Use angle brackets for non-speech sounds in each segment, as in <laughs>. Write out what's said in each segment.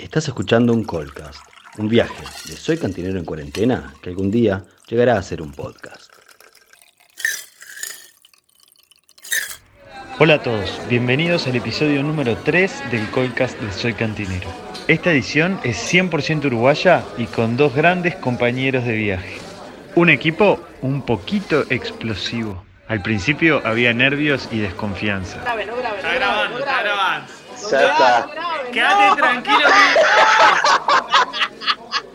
Estás escuchando un Colcast, un viaje de Soy Cantinero en Cuarentena que algún día llegará a ser un podcast. Hola a todos, bienvenidos al episodio número 3 del Colcast de Soy Cantinero. Esta edición es 100% uruguaya y con dos grandes compañeros de viaje. Un equipo un poquito explosivo. Al principio había nervios y desconfianza. Está grabando, está grabando. Ya está. Quédate no. tranquilo. que-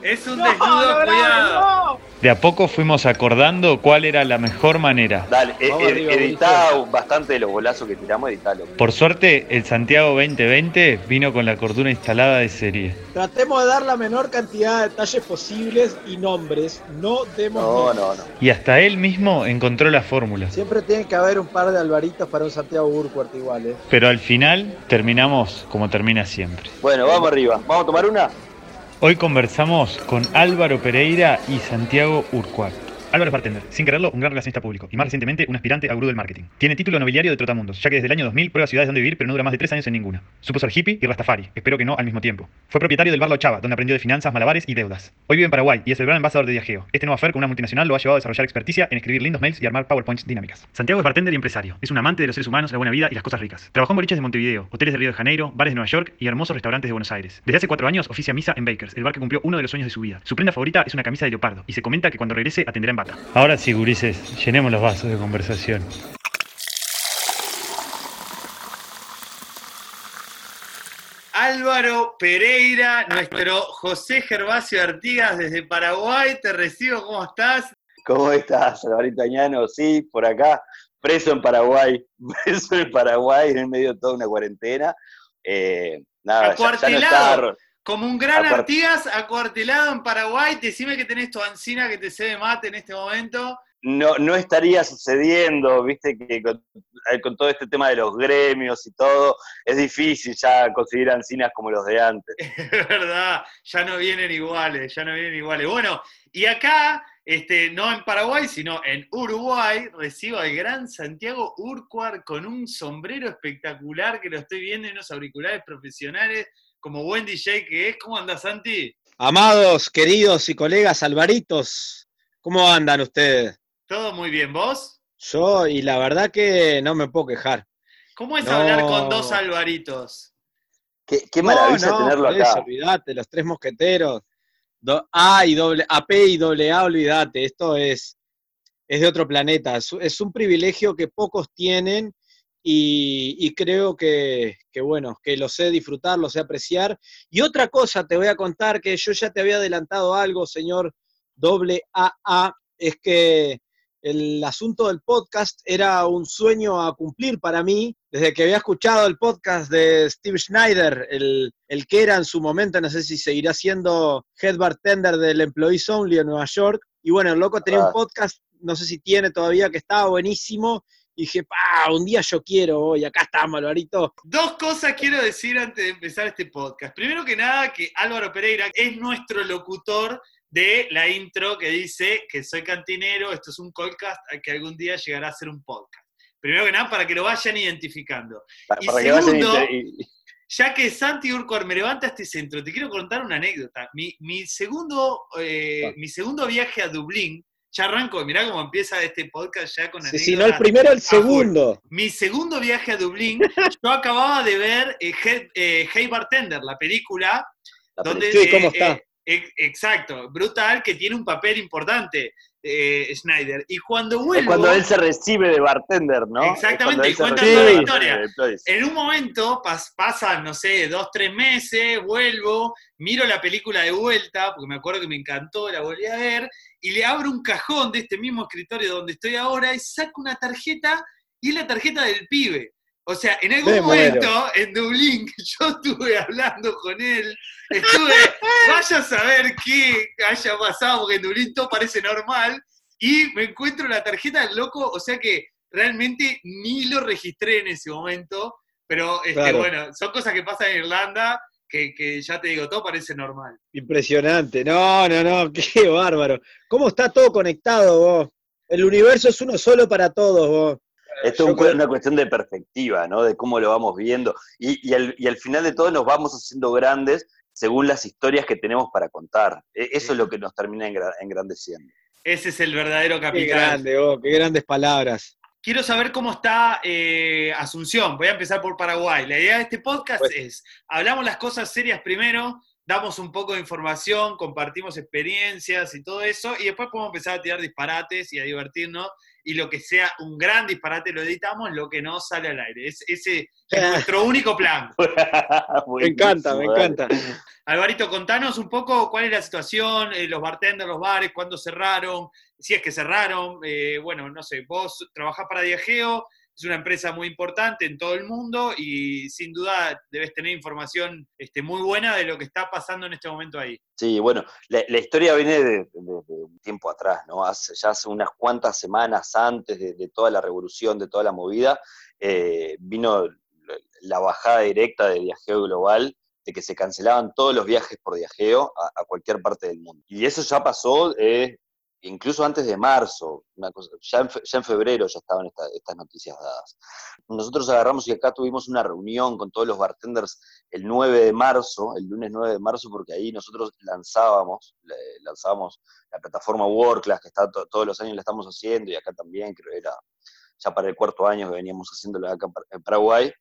<laughs> Es un No, desnudo, cuidado. De a poco fuimos acordando cuál era la mejor manera. Dale, e- Vamos e- arriba, editá bastante de los golazos que tiramos, editalo. Por suerte, el Santiago 2020 vino con la cordura instalada de serie. Tratemos de dar la menor cantidad de detalles posibles y nombres. No demos No, no, no. Y hasta él mismo encontró la fórmula. Siempre tiene que haber un par de Alvaritos para un Santiago Urquhart igual, ¿eh? Pero al final terminamos como termina siempre. Bueno, vamos arriba. ¿Vamos a tomar una? Hoy conversamos con Álvaro Pereira y Santiago Urquart. Álvaro es bartender, sin quererlo, un gran relacionista público y más recientemente un aspirante a gurú del marketing. Tiene título nobiliario de Trotamundos, ya que desde el año 2000 prueba ciudades donde vivir, pero no dura más de tres años en ninguna. Supo ser hippie y rastafari, espero que no al mismo tiempo. Fue propietario del bar La Chava, donde aprendió de finanzas, malabares y deudas. Hoy vive en Paraguay y es el gran embajador de viajeo. Este nuevo affair con una multinacional lo ha llevado a desarrollar experticia en escribir lindos mails y armar PowerPoints dinámicas. Santiago es bartender y empresario. Es un amante de los seres humanos, la buena vida y las cosas ricas. Trabajó en boliches de Montevideo, hoteles de Río de Janeiro, bares de Nueva York y hermosos restaurantes de Buenos Aires. Desde hace cuatro años oficia misa en Bakers, el bar que cumplió uno de los sueños de su vida. Su prenda favorita es una camisa de leopardo y se comenta que cuando regrese atenderá en Ahora sí, gurises, llenemos los vasos de conversación. Álvaro Pereira, nuestro José Gervasio Artigas desde Paraguay. Te recibo, ¿cómo estás? ¿Cómo estás, Alvarito Añano? Sí, por acá, preso en Paraguay. <laughs> Preso en Paraguay, en medio de toda una cuarentena. Eh, nada, ya, ya no está. Como un gran Acuart- Artigas acuartelado en Paraguay. Decime que tenés tu ancina que te se ve mate en este momento. No, no estaría sucediendo, viste, que con, eh, con todo este tema de los gremios y todo, es difícil ya conseguir ancinas como los de antes. <laughs> Es verdad, ya no vienen iguales, ya no vienen iguales. Bueno, y acá, este, no en Paraguay, sino en Uruguay, recibo al gran Santiago Urquhart con un sombrero espectacular que lo estoy viendo y unos auriculares profesionales, como buen DJ que es. ¿Cómo andas, Santi? Amados, queridos y colegas alvaritos, ¿cómo andan ustedes? ¿Todo muy bien? ¿Vos? Yo, y la verdad que no me puedo quejar. ¿Cómo es No. hablar con dos alvaritos? Qué, qué maravilla No, no, tenerlo por eso, acá. olvídate, los tres mosqueteros. Do- A y doble, AP y doble A, olvídate, esto es, es de otro planeta. Es, es un privilegio que pocos tienen y, y creo que, que, bueno, que lo sé disfrutar, lo sé apreciar. Y otra cosa te voy a contar, que yo ya te había adelantado algo, señor doble AA, es que el asunto del podcast era un sueño a cumplir para mí, desde que había escuchado el podcast de Steve Schneider, el, el que era en su momento, no sé si seguirá siendo head bartender del Employees Only en Nueva York. Y bueno, el loco tenía Ah. un podcast, no sé si tiene todavía, que estaba buenísimo. Y dije, pa, un día yo quiero, y acá estamos, Alvarito. Dos cosas quiero decir antes de empezar este podcast. Primero que nada, que Álvaro Pereira es nuestro locutor de la intro que dice que soy cantinero, esto es un podcast que algún día llegará a ser un podcast. Primero que nada, para que lo vayan identificando. Y para que vayan segundo, Ya que Santi Urquhart me levanta este centro, te quiero contar una anécdota. Mi, mi segundo, eh, mi segundo viaje a Dublín, ya arranco, mirá cómo empieza este podcast ya con anécdotas. si no el primero, el segundo. Mi segundo viaje a Dublín, <laughs> yo acababa de ver eh, eh, Hey Bartender, la película, la donde... Sí, ¿cómo eh, está? ex- exacto, brutal, que tiene un papel importante, eh, Schneider. Y cuando Es vuelvo, cuando él se recibe de bartender, ¿no? Exactamente, y cuenta toda la historia. en un momento pas- pasan, no sé, dos, tres meses, vuelvo, miro la película de vuelta, porque me acuerdo que me encantó, la volví a ver, y le abro un cajón de este mismo escritorio donde estoy ahora y saco una tarjeta, y es la tarjeta del pibe. O sea, en algún Me muero. momento en Dublín yo estuve hablando con él, estuve, <laughs> vaya a saber qué haya pasado, porque en Dublín todo parece normal, y me encuentro la tarjeta del loco, o sea que realmente ni lo registré en ese momento, pero este, Claro. bueno, son cosas que pasan en Irlanda que, que ya te digo, todo parece normal. Impresionante. No, no, no, <laughs> qué bárbaro. ¿Cómo está todo conectado vos? El universo es uno solo para todos vos. Esto es creo- una cuestión de perspectiva, ¿no? De cómo lo vamos viendo. Y, y al, y al final de todo nos vamos haciendo grandes según las historias que tenemos para contar. E, eso es lo que nos termina engrandeciendo. Ese es el verdadero capital. Qué grande, oh, qué grandes palabras. Quiero saber cómo está eh, Asunción. Voy a empezar por Paraguay. La idea de este podcast pues es, hablamos las cosas serias primero, damos un poco de información, compartimos experiencias y todo eso, y después podemos empezar a tirar disparates y a divertirnos, y lo que sea un gran disparate lo editamos, lo que no sale al aire. Es, ese es nuestro único plan. <laughs> me encanta, me encanta. Alvarito, contanos un poco cuál es la situación, eh, los bartenders, los bares, cuándo cerraron, si es que cerraron, eh, bueno, no sé, vos trabajás para Diageo, es una empresa muy importante en todo el mundo y sin duda debes tener información este, muy buena de lo que está pasando en este momento ahí. Sí, bueno, la, historia viene de, un tiempo atrás, ¿no? Hace, ya hace unas cuantas semanas antes de, toda la revolución, de toda la movida, eh, vino la bajada directa de Viajeo Global, de que se cancelaban todos los viajes por viajeo a, cualquier parte del mundo. Y eso ya pasó eh, incluso antes de marzo, una cosa, ya, en febrero ya estaban estas noticias dadas. Nosotros agarramos y acá tuvimos una reunión con todos los bartenders el 9 de marzo, el lunes 9 de marzo, porque ahí nosotros lanzábamos, lanzábamos la plataforma WordClass, que está todos los años la estamos haciendo, y acá también, creo que era ya para el cuarto año que veníamos haciéndolo acá en Paraguay.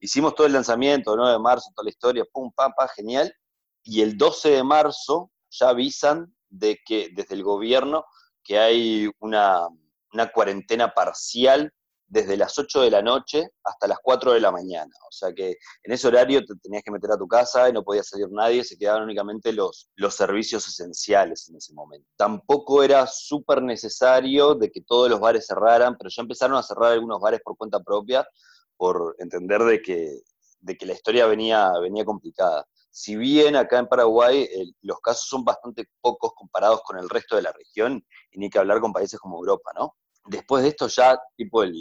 Hicimos todo el lanzamiento, el 9 de marzo, toda la historia, pum, pam, pam, genial. Y el 12 de marzo ya avisan de que desde el gobierno que hay una, cuarentena parcial desde las 8 de la noche hasta las 4 de la mañana. O sea que en ese horario te tenías que meter a tu casa y no podía salir nadie, se quedaban únicamente los, los servicios esenciales en ese momento. Tampoco era súper necesario de que todos los bares cerraran, pero ya empezaron a cerrar algunos bares por cuenta propia por entender de que, de que la historia venía, venía complicada si bien acá en Paraguay los casos son bastante pocos comparados con el resto de la región, y ni que hablar con países como Europa, ¿no? Después de esto ya, tipo el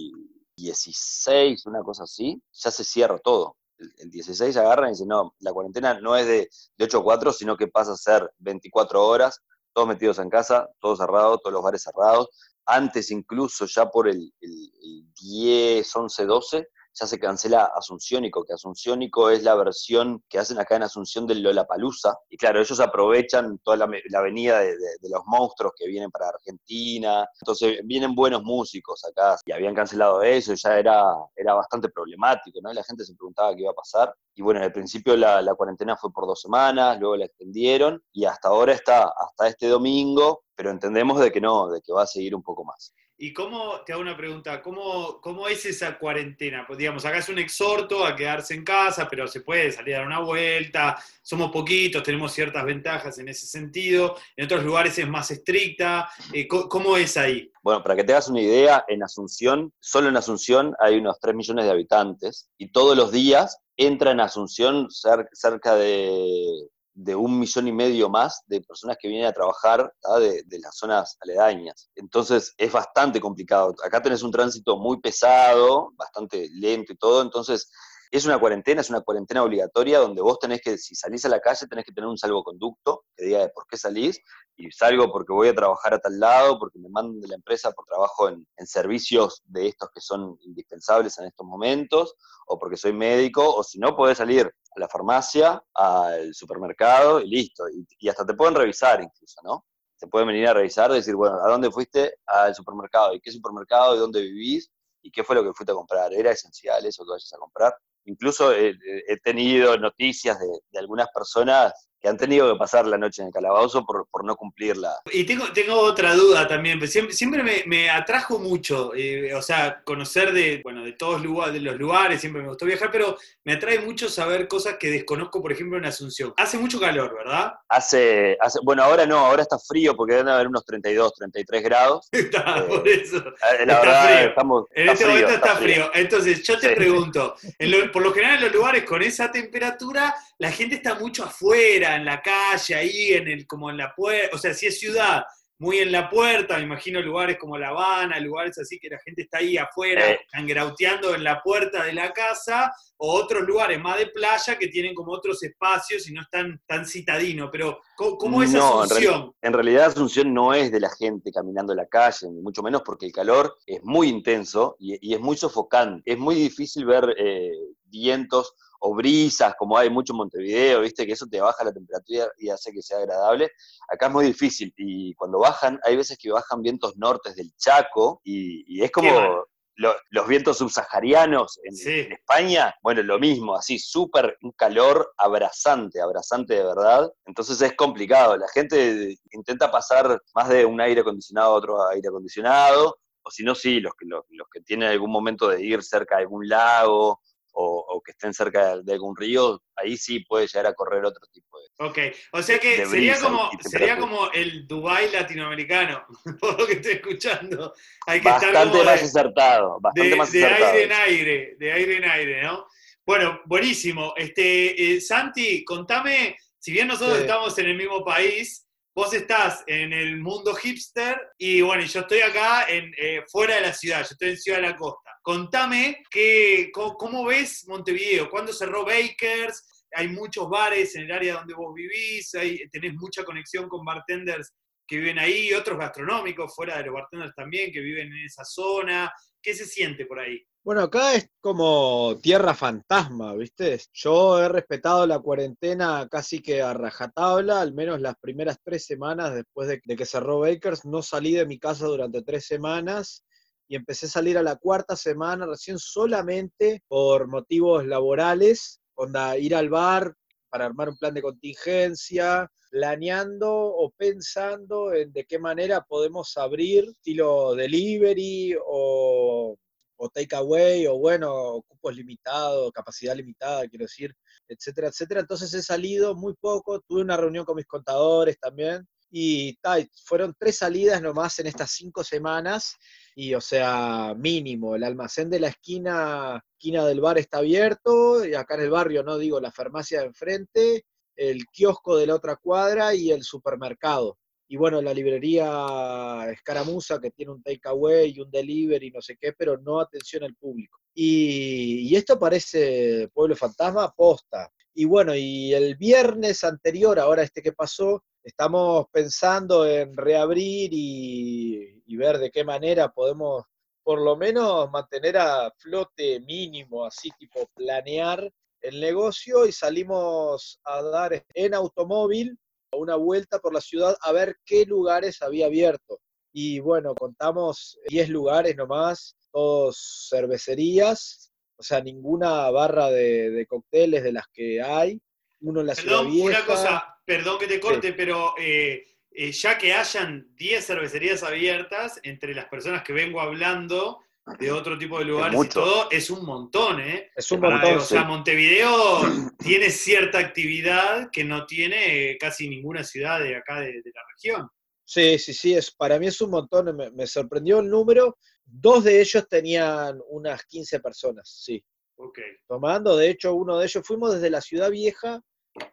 16, una cosa así, ya se cierra todo. El, 16 agarran y dicen, no, la cuarentena no es de, de 8 a 4, sino que pasa a ser 24 horas, todos metidos en casa, todos cerrados, todos los bares cerrados. Antes incluso, ya por el, el 10, 11, 12, ya se cancela Asunciónico, que Asunciónico es la versión que hacen acá en Asunción del Lollapalooza. Y claro, ellos aprovechan toda la, avenida de, los monstruos que vienen para Argentina. Entonces vienen buenos músicos acá y habían cancelado eso, ya era, era bastante problemático, ¿no? La gente se preguntaba qué iba a pasar. Y bueno, al principio la, la cuarentena fue por dos semanas, luego la extendieron y hasta ahora está, hasta este domingo, pero entendemos de que no, de que va a seguir un poco más. ¿Y cómo, te hago una pregunta, ¿cómo, cómo es esa cuarentena? Pues digamos, acá es un exhorto a quedarse en casa, pero se puede salir a dar una vuelta, somos poquitos, tenemos ciertas ventajas en ese sentido, en otros lugares es más estricta, eh, ¿cómo es ahí? Bueno, para que te hagas una idea, en Asunción, solo en Asunción hay unos 3 millones de habitantes y todos los días entra en Asunción cerca de de un millón y medio más de personas que vienen a trabajar de, de, las zonas aledañas. Entonces es bastante complicado. Acá tenés un tránsito muy pesado, bastante lento y todo, entonces es una cuarentena, es una cuarentena obligatoria donde vos tenés que, si salís a la calle, tenés que tener un salvoconducto que diga de por qué salís, y salgo porque voy a trabajar a tal lado, porque me mandan de la empresa por trabajo en, servicios de estos que son indispensables en estos momentos, o porque soy médico, o si no, podés salir a la farmacia, al supermercado y listo, y, y hasta te pueden revisar incluso, ¿no? Te pueden venir a revisar, decir, bueno, ¿a dónde fuiste? Al supermercado, ¿y qué supermercado? ¿De dónde vivís? ¿Y qué fue lo que fuiste a comprar? ¿Era esencial eso que vayas a comprar? Incluso he, tenido noticias de, algunas personas que han tenido que pasar la noche en el calabozo por, no cumplirla. Y tengo, tengo otra duda también, pues siempre, siempre me, atrajo mucho, eh, o sea, conocer de, bueno, de todos lugares, de los lugares, siempre me gustó viajar, pero me atrae mucho saber cosas que desconozco, por ejemplo, en Asunción. Hace mucho calor, ¿verdad? Hace, hace bueno, ahora no, ahora está frío porque deben haber unos 32, 33 grados. <laughs> está, eh, por eso. La verdad, frío. Estamos, en este momento está, frío. Entonces, yo te pregunto, por lo general en los lugares con esa temperatura, la gente está mucho afuera, en la calle, ahí, en el, como en la puerta, o sea, si es ciudad, muy en la puerta, me imagino lugares como La Habana, lugares así que la gente está ahí afuera, eh. angrauteando en la puerta de la casa, o otros lugares más de playa que tienen como otros espacios y no están tan citadinos. Pero, ¿cómo, es Asunción? En, realidad Asunción no es de la gente caminando en la calle, ni mucho menos porque el calor es muy intenso y, es muy sofocante. Es muy difícil ver eh, vientos o brisas, como hay mucho en Montevideo, viste, que eso te baja la temperatura y hace que sea agradable. Acá es muy difícil y cuando bajan, hay veces que bajan vientos nortes del Chaco y, y es como lo- los vientos subsaharianos en, Sí. en España, bueno, lo mismo, así, súper, un calor abrazante, abrazante de verdad. Entonces es complicado. La gente intenta pasar más de un aire acondicionado a otro aire acondicionado, o si no, sí, los que, los, los que tienen algún momento de ir cerca de algún lago o, o que estén cerca de, de algún río, ahí sí puede llegar a correr otro tipo de... Ok, o sea que de sería como, sería como el Dubai latinoamericano, <laughs> por lo que estoy escuchando. Hay que estar Bastante como más de, acertado, bastante de- más de acertado. aire en aire, de aire en aire, ¿no? Bueno, buenísimo. Este, eh, Santi, contame, si bien nosotros Sí. estamos en el mismo país, vos estás en el mundo hipster y bueno, yo estoy acá en, eh, fuera de la ciudad, yo estoy en Ciudad de la Costa. Contame que, cómo, ves Montevideo, cuándo cerró Bakers, hay muchos bares en el área donde vos vivís, hay- tenés mucha conexión con bartenders que viven ahí, otros gastronómicos fuera de los bartenders también que viven en esa zona. ¿Qué se siente por ahí? Bueno, acá es como tierra fantasma, ¿viste? Yo he respetado la cuarentena casi que a rajatabla, al menos las primeras tres semanas después de, de que cerró Bakers, no salí de mi casa durante tres semanas y empecé a salir a la cuarta semana recién solamente por motivos laborales, onda, ir al bar para armar un plan de contingencia, planeando o pensando en de qué manera podemos abrir estilo delivery o o takeaway, o bueno, cupos limitados, capacidad limitada, quiero decir, etcétera, etcétera. Entonces he salido muy poco, tuve una reunión con mis contadores también, y ta, fueron tres salidas nomás en estas cinco semanas, y o sea, mínimo, el almacén de la esquina, esquina del bar está abierto, y acá en el barrio, no digo, la farmacia de enfrente, el kiosco de la otra cuadra y el supermercado. Y bueno, la librería Escaramuza, que tiene un takeaway y un delivery, no sé qué, pero no atención al público. Y, y esto parece Pueblo Fantasma posta. Y bueno, y el viernes anterior, ahora este que pasó, estamos pensando en reabrir y, y ver de qué manera podemos por lo menos mantener a flote mínimo, así tipo planear el negocio y salimos a dar en automóvil una vuelta por la ciudad a ver qué lugares había abierto. Y bueno, contamos 10 lugares nomás, todos cervecerías, o sea, ninguna barra de, de cócteles de las que hay. Uno en la ciudad Perdón, vieja. una cosa, perdón que te corte, pero eh, eh, ya que hayan 10 cervecerías abiertas, entre las personas que vengo hablando de otro tipo de lugares y todo, es un montón, ¿eh? Es un Para- montón. o sea, sí. Montevideo <clears throat> tiene cierta actividad que no tiene eh, casi ninguna ciudad de acá de, de la región. Sí, sí, sí, es, para mí es un montón, me, me sorprendió el número. Dos de ellos tenían unas 15 personas, sí. Ok. tomando. De hecho, uno de ellos fuimos desde la ciudad vieja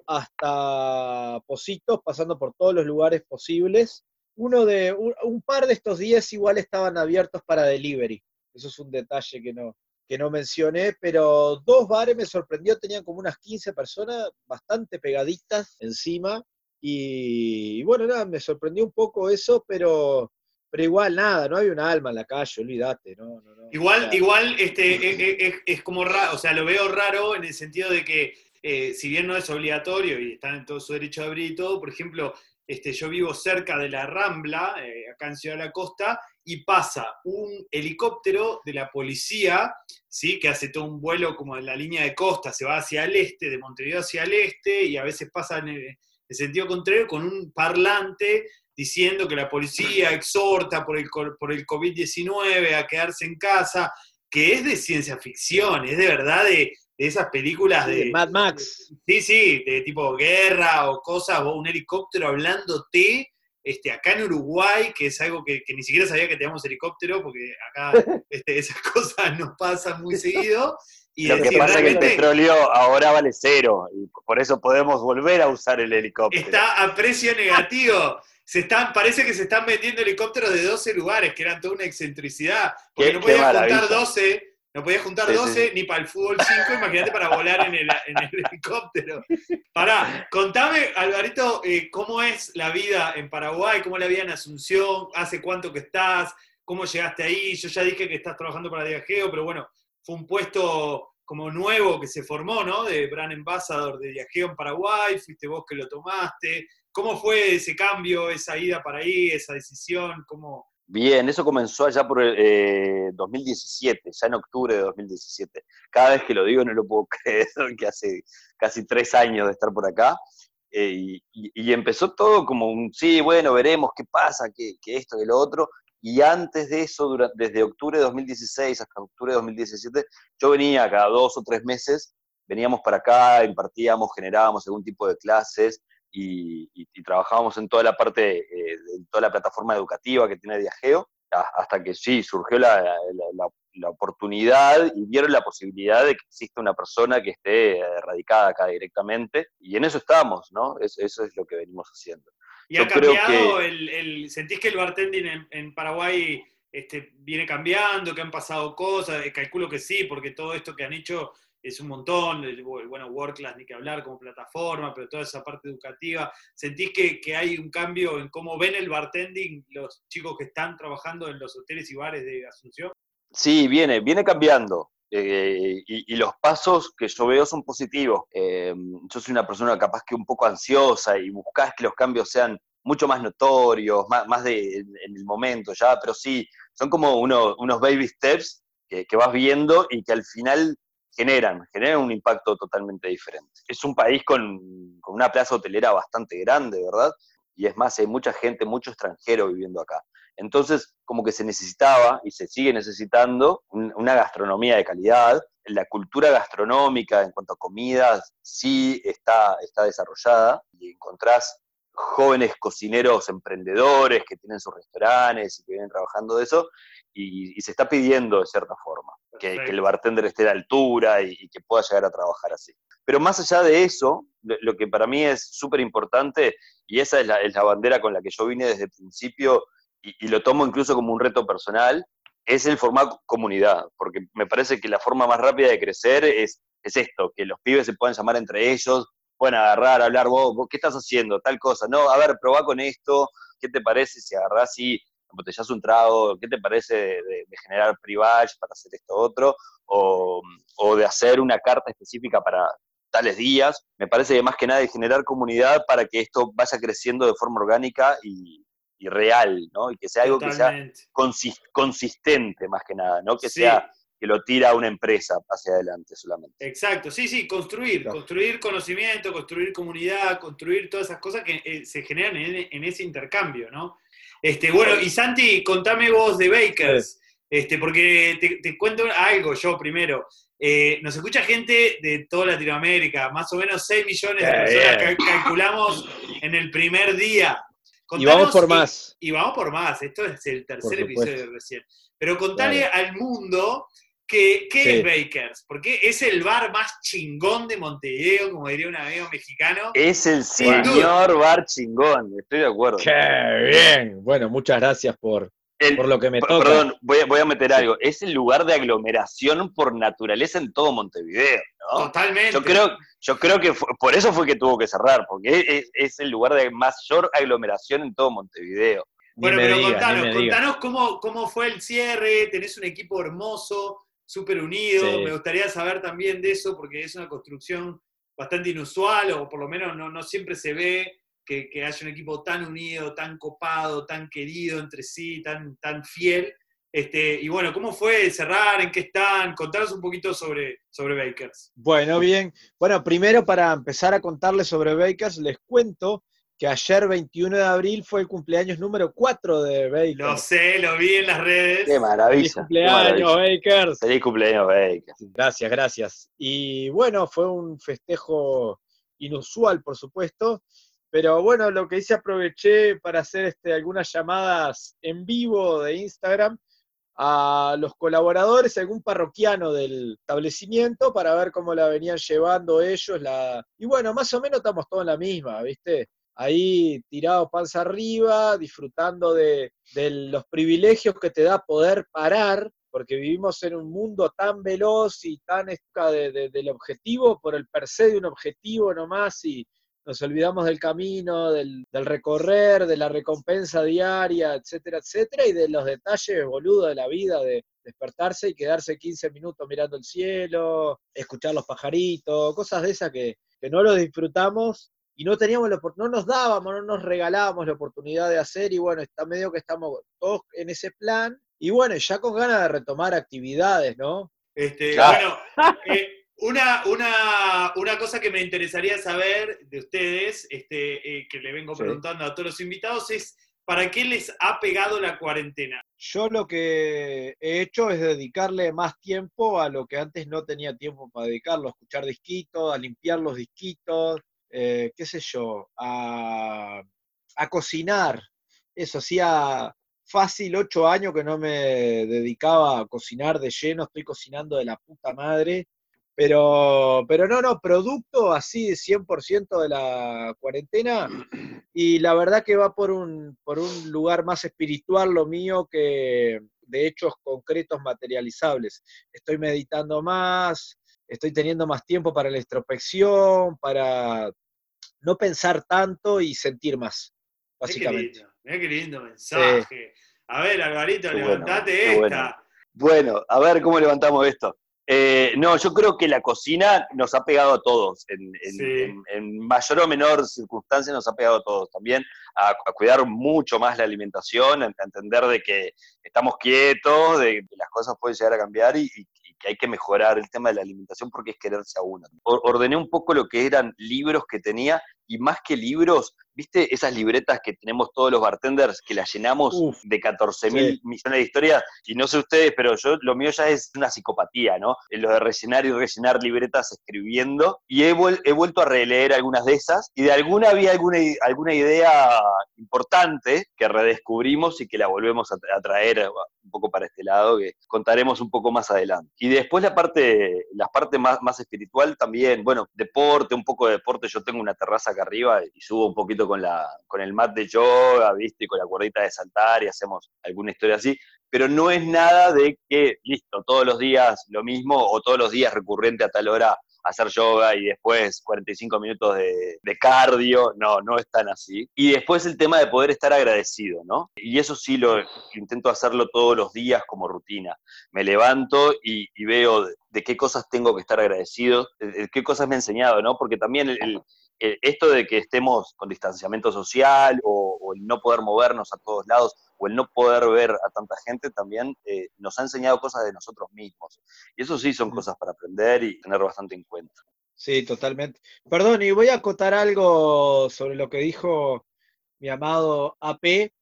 hasta Positos, pasando por todos los lugares posibles. Uno de, un, un par de estos días igual estaban abiertos para delivery. Eso es un detalle que no, que no mencioné, pero dos bares me sorprendió, tenían como unas 15 personas, bastante pegaditas encima. Y, y bueno, nada, me sorprendió un poco eso, pero, pero igual nada, no había un alma en la calle, olvídate, no, no, no. Igual, igual este, es, <laughs> es- es- es como raro, o sea, lo veo raro en el sentido de que, eh, si bien no es obligatorio y están en todo su derecho de abrir y todo, por ejemplo, este, yo vivo cerca de la Rambla, eh, acá en Ciudad de la Costa, y pasa un helicóptero de la policía, ¿sí? que hace todo un vuelo como en la línea de costa, se va hacia el este, de Montevideo hacia el este, y a veces pasa en el, en sentido contrario con un parlante diciendo que la policía exhorta por el, por el COVID-19 a quedarse en casa, que es de ciencia ficción, es de verdad de, de esas películas sí, de... Mad Max. Sí, sí, de tipo guerra o cosas, o un helicóptero hablándote este, acá en Uruguay, que es algo que, que ni siquiera sabía que teníamos helicóptero, porque acá <laughs> este, esas cosas nos pasan muy seguido. Y Lo que pasa es que el petróleo ahora vale cero y por eso podemos volver a usar el helicóptero. está a precio negativo. Se están, parece que se están vendiendo helicópteros de 12 lugares, que eran toda una excentricidad. Porque Qué- no qué podías juntar maravilla. 12, no podías juntar Sí, sí, 12 sí. ni para el fútbol 5, imagínate para volar en el, en el <laughs> helicóptero. Pará, contame, Alvarito, eh, cómo es la vida en Paraguay, cómo es la vida en Asunción, hace cuánto que estás, cómo llegaste ahí. Yo ya dije que estás trabajando para Diageo, pero bueno, fue un puesto como nuevo que se formó, ¿no? De Brand Ambassador de Viajeo en Paraguay, fuiste vos que lo tomaste. ¿Cómo fue ese cambio, esa ida para ahí, esa decisión? ¿Cómo, Bien, eso comenzó allá por eh, 2017, ya en octubre de 2017. Cada vez que lo digo no lo puedo <laughs> creer, que hace casi tres años de estar por acá. Eh, y, empezó todo como un, sí, bueno, veremos qué pasa, que, esto, que lo otro. Y antes de eso, desde octubre de 2016 hasta octubre de 2017, yo venía cada dos o tres meses, veníamos para acá, impartíamos, generábamos algún tipo de clases y, y- y trabajábamos en toda la parte, eh, de toda la plataforma educativa que tiene Viajeo, a- hasta que sí, surgió la, la- la- la oportunidad y vieron la posibilidad de que exista una persona que esté eh, radicada acá directamente, y en eso estamos, ¿no? Es- eso es lo que venimos haciendo. ¿Y Yo ha creo cambiado que- el, el- ¿Sentís que el bartending en, en Paraguay este, viene cambiando, que han pasado cosas? Calculo que sí, porque todo esto que han hecho es un montón. el- Bueno, WordClass ni que hablar como plataforma, pero toda esa parte educativa. ¿Sentís que, que hay un cambio en cómo ven el bartending los chicos que están trabajando en los hoteles y bares de Asunción? Sí, viene, viene cambiando. eh, y, y los pasos que yo veo son positivos. Eh, yo soy una persona capaz que un poco ansiosa y buscás que los cambios sean mucho más notorios, más, más de, en, el momento ya, pero sí, son como uno- unos baby steps que, que vas viendo y que al final generan, generan un impacto totalmente diferente. Es un país con, con una plaza hotelera bastante grande, ¿verdad? Y es más, hay mucha gente, mucho extranjero viviendo acá. Entonces, como que se necesitaba y se sigue necesitando un- una gastronomía de calidad. La cultura gastronómica en cuanto a comidas sí está, está desarrollada y encontrás jóvenes cocineros emprendedores que tienen sus restaurantes y que vienen trabajando de eso y se está pidiendo de cierta forma que, que el bartender esté a altura y, y que pueda llegar a trabajar así. Pero más allá de eso, lo, lo que para mí es súper importante, y esa es la, es la bandera con la que yo vine desde el principio, y, y lo tomo incluso como un reto personal, es el formar comunidad, porque me parece que la forma más rápida de crecer es, es esto, que los pibes se puedan llamar entre ellos, puedan agarrar, hablar, vos, vos, ¿qué estás haciendo? Tal cosa, no, a ver, probá con esto, ¿qué te parece si agarrás y embotellás un trago? ¿Qué te parece de, de- de generar privage para hacer esto otro? O, o de hacer una carta específica para tales días. Me parece que más que nada de generar comunidad para que esto vaya creciendo de forma orgánica y, y real, ¿no? Y que sea algo que sea consistente más que nada, no que Sí. sea que lo tira una empresa hacia adelante solamente. Exacto, sí, sí, construir, Claro. construir conocimiento, construir comunidad, construir todas esas cosas que eh, se generan en, en ese intercambio, ¿no? Este, bueno, y Santi, contame vos de Bakers, este, porque te, te cuento algo yo primero. Eh, nos escucha gente de toda Latinoamérica, más o menos 6 millones de personas cal- calculamos en el primer día. Y vamos por más. Y, y vamos por más, esto es el tercer episodio recién. Pero contale al mundo que, qué Sí. es Bakers, porque es el bar más chingón de Montevideo, como diría un amigo mexicano. Es el Sin señor bar chingón, estoy de acuerdo. ¡Qué bien! Bueno, muchas gracias por, El- por lo que me toca. Perdón, voy a, voy a meter Sí. algo. Es el lugar de aglomeración por naturaleza en todo Montevideo, ¿no? Totalmente. Yo creo, yo creo que fue- por eso fue que tuvo que cerrar, porque es, es el lugar de mayor aglomeración en todo Montevideo. Bueno, pero contanos, contanos cómo, cómo fue el cierre, tenés un equipo hermoso, súper unido, Sí. me gustaría saber también de eso, porque es una construcción bastante inusual, o por lo menos no, no siempre se ve que, que haya un equipo tan unido, tan copado, tan querido entre sí, tan, tan fiel. Este, y bueno, ¿cómo fue cerrar? ¿En qué están? Contanos un poquito sobre, sobre Bakers. Bueno, bien. Bueno, primero para empezar a contarles sobre Bakers, les cuento que ayer, 21 de abril, fue el cumpleaños número 4 de Bakers. Lo sé, lo vi en las redes. Qué Feliz maravilla. qué cumpleaños. Bakers. Feliz cumpleaños, Baker. Gracias, gracias. Y bueno, fue un festejo inusual, por supuesto, pero bueno, lo que hice aproveché para hacer este, algunas llamadas en vivo de Instagram a los colaboradores, algún parroquiano del establecimiento para ver cómo la venían llevando ellos. La... Y bueno, más o menos estamos todos en la misma, ¿viste? Ahí tirados panza arriba, disfrutando de, los privilegios que te da poder parar, porque vivimos en un mundo tan veloz y tan esca de- de- del objetivo, por el per se de un objetivo nomás, y nos olvidamos del camino, del, del recorrer, de la recompensa diaria, etcétera, etcétera, y de los detalles, boludo, de la vida, de despertarse y quedarse 15 minutos mirando el cielo, escuchar los pajaritos, cosas de esas que, que no lo disfrutamos y no teníamos la no nos dábamos, no nos regalábamos la oportunidad de hacer, y bueno, está medio que estamos todos en ese plan, y bueno, ya con ganas de retomar actividades, ¿no? Este, Claro. Bueno, eh, una, una, una cosa que me interesaría saber de ustedes, este, eh, que le vengo Sí. preguntando a todos los invitados, es ¿para qué les ha pegado la cuarentena? Yo lo que he hecho es dedicarle más tiempo a lo que antes no tenía tiempo para dedicarlo, a escuchar disquitos, a limpiar los disquitos, eh, qué sé yo, a, a cocinar. Eso hacía fácil ocho años que no me dedicaba a cocinar de lleno, estoy cocinando de la puta madre. Pero, pero no, no, producto así 100% de la cuarentena, y la verdad que va por un, por un lugar más espiritual lo mío que de hechos concretos materializables. Estoy meditando más, estoy teniendo más tiempo para la introspección, para no pensar tanto y sentir más, qué básicamente. lindo, mirá qué lindo mensaje. A ver, Alvarito, Qué bueno, levantate qué esta. bueno. Bueno, a ver cómo levantamos esto. Eh, no, yo creo que la cocina nos ha pegado a todos, en, en- Sí. en- en mayor o menor circunstancia nos ha pegado a todos. También a, a cuidar mucho más la alimentación, a, a entender de que estamos quietos, de que las cosas pueden llegar a cambiar y, y- y que hay que mejorar el tema de la alimentación porque es quererse a uno. Or- ordené un poco lo que eran libros que tenía y más que libros, ¿viste esas libretas que tenemos todos los bartenders que las llenamos Uf, de 14 mil sí. millones de historias? Y no sé ustedes, pero yo lo mío ya es una psicopatía, ¿no? En Lo de rellenar y rellenar libretas escribiendo. Y he, vuel- he vuelto a releer algunas de esas y de alguna había alguna, alguna idea importante que redescubrimos y que la volvemos a, tra- a traer un poco para este lado, que contaremos un poco más adelante. Y después la parte, la parte más, más espiritual también, bueno, deporte, un poco de deporte, yo tengo una terraza acá arriba y subo un poquito con, la, con el mat de yoga, ¿viste? Y con la cuerdita de saltar y hacemos alguna historia así, pero no es nada de que, listo, todos los días lo mismo o todos los días recurrente a tal hora hacer yoga y después 45 minutos de, cardio, no, no es tan así. Y después el tema de poder estar agradecido, ¿no? Y eso sí lo intento hacerlo todos los días como rutina. Me levanto y, veo de, qué cosas tengo que estar agradecido, de, qué cosas me ha enseñado, ¿no? Porque también esto de que estemos con distanciamiento social o, o no poder movernos a todos lados o el no poder ver a tanta gente también eh, nos ha enseñado cosas de nosotros mismos. Y eso sí son cosas para aprender y tener bastante en cuenta. Sí, totalmente. Perdón, y voy a acotar algo sobre lo que dijo mi amado AP,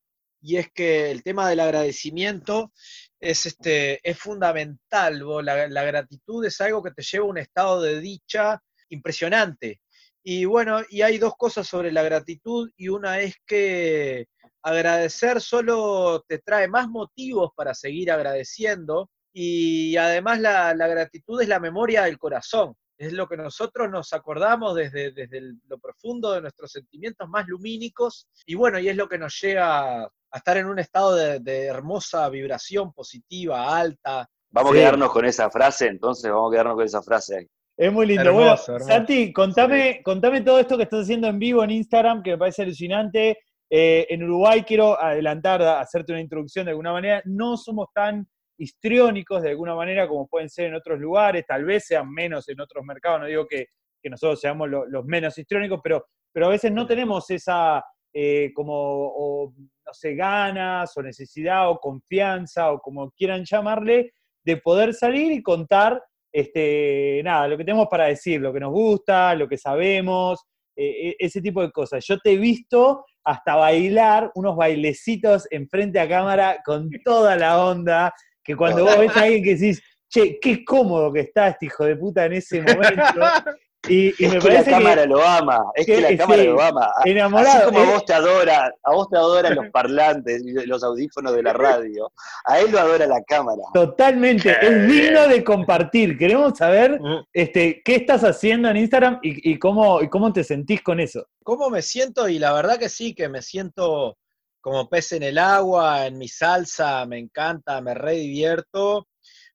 y es que el tema del agradecimiento es, este, es fundamental. la gratitud es algo que te lleva a un estado de dicha impresionante. Y bueno, y hay dos cosas sobre la gratitud, y una es que agradecer solo te trae más motivos para seguir agradeciendo, y además la, la gratitud es la memoria del corazón es lo que nosotros nos acordamos desde, desde el- lo profundo de nuestros sentimientos más lumínicos, y bueno, y es lo que nos llega a estar en un estado de, de hermosa vibración positiva, alta. Vamos Sí. a quedarnos con esa frase, entonces vamos a quedarnos con esa frase ahí. Es muy lindo. Hermoso, bueno, hermoso. Santi, contame, contame todo esto que estás haciendo en vivo en Instagram, que me parece alucinante. Eh, en Uruguay quiero adelantar, hacerte una introducción de alguna manera. No somos tan histriónicos de alguna manera como pueden ser en otros lugares, tal vez sean menos en otros mercados, no digo que, que nosotros seamos lo- los menos histriónicos, pero, pero a veces no tenemos esa eh, como, o, no sé, ganas o necesidad o confianza o como quieran llamarle, de poder salir y contar este, nada, lo que tenemos para decir, lo que nos gusta, lo que sabemos, eh, e- ese tipo de cosas. Yo te he visto hasta bailar unos bailecitos enfrente a cámara con toda la onda, que cuando vos ves a alguien que decís, che, qué cómodo que está este hijo de puta en ese momento. <laughs> Y, y es me que la parece cámara que lo ama, es que, que- la sí, cámara lo ama. Enamorado. Así como a vos te adora, a vos te adoran los parlantes y los audífonos de la radio, a él lo adora la cámara. Totalmente, Qué es digno de compartir. Queremos saber este, qué estás haciendo en Instagram y, y cómo, y cómo te sentís con eso. ¿Cómo me siento? Y la verdad que sí, que me siento como pez en el agua, en mi salsa, me encanta, me re divierto.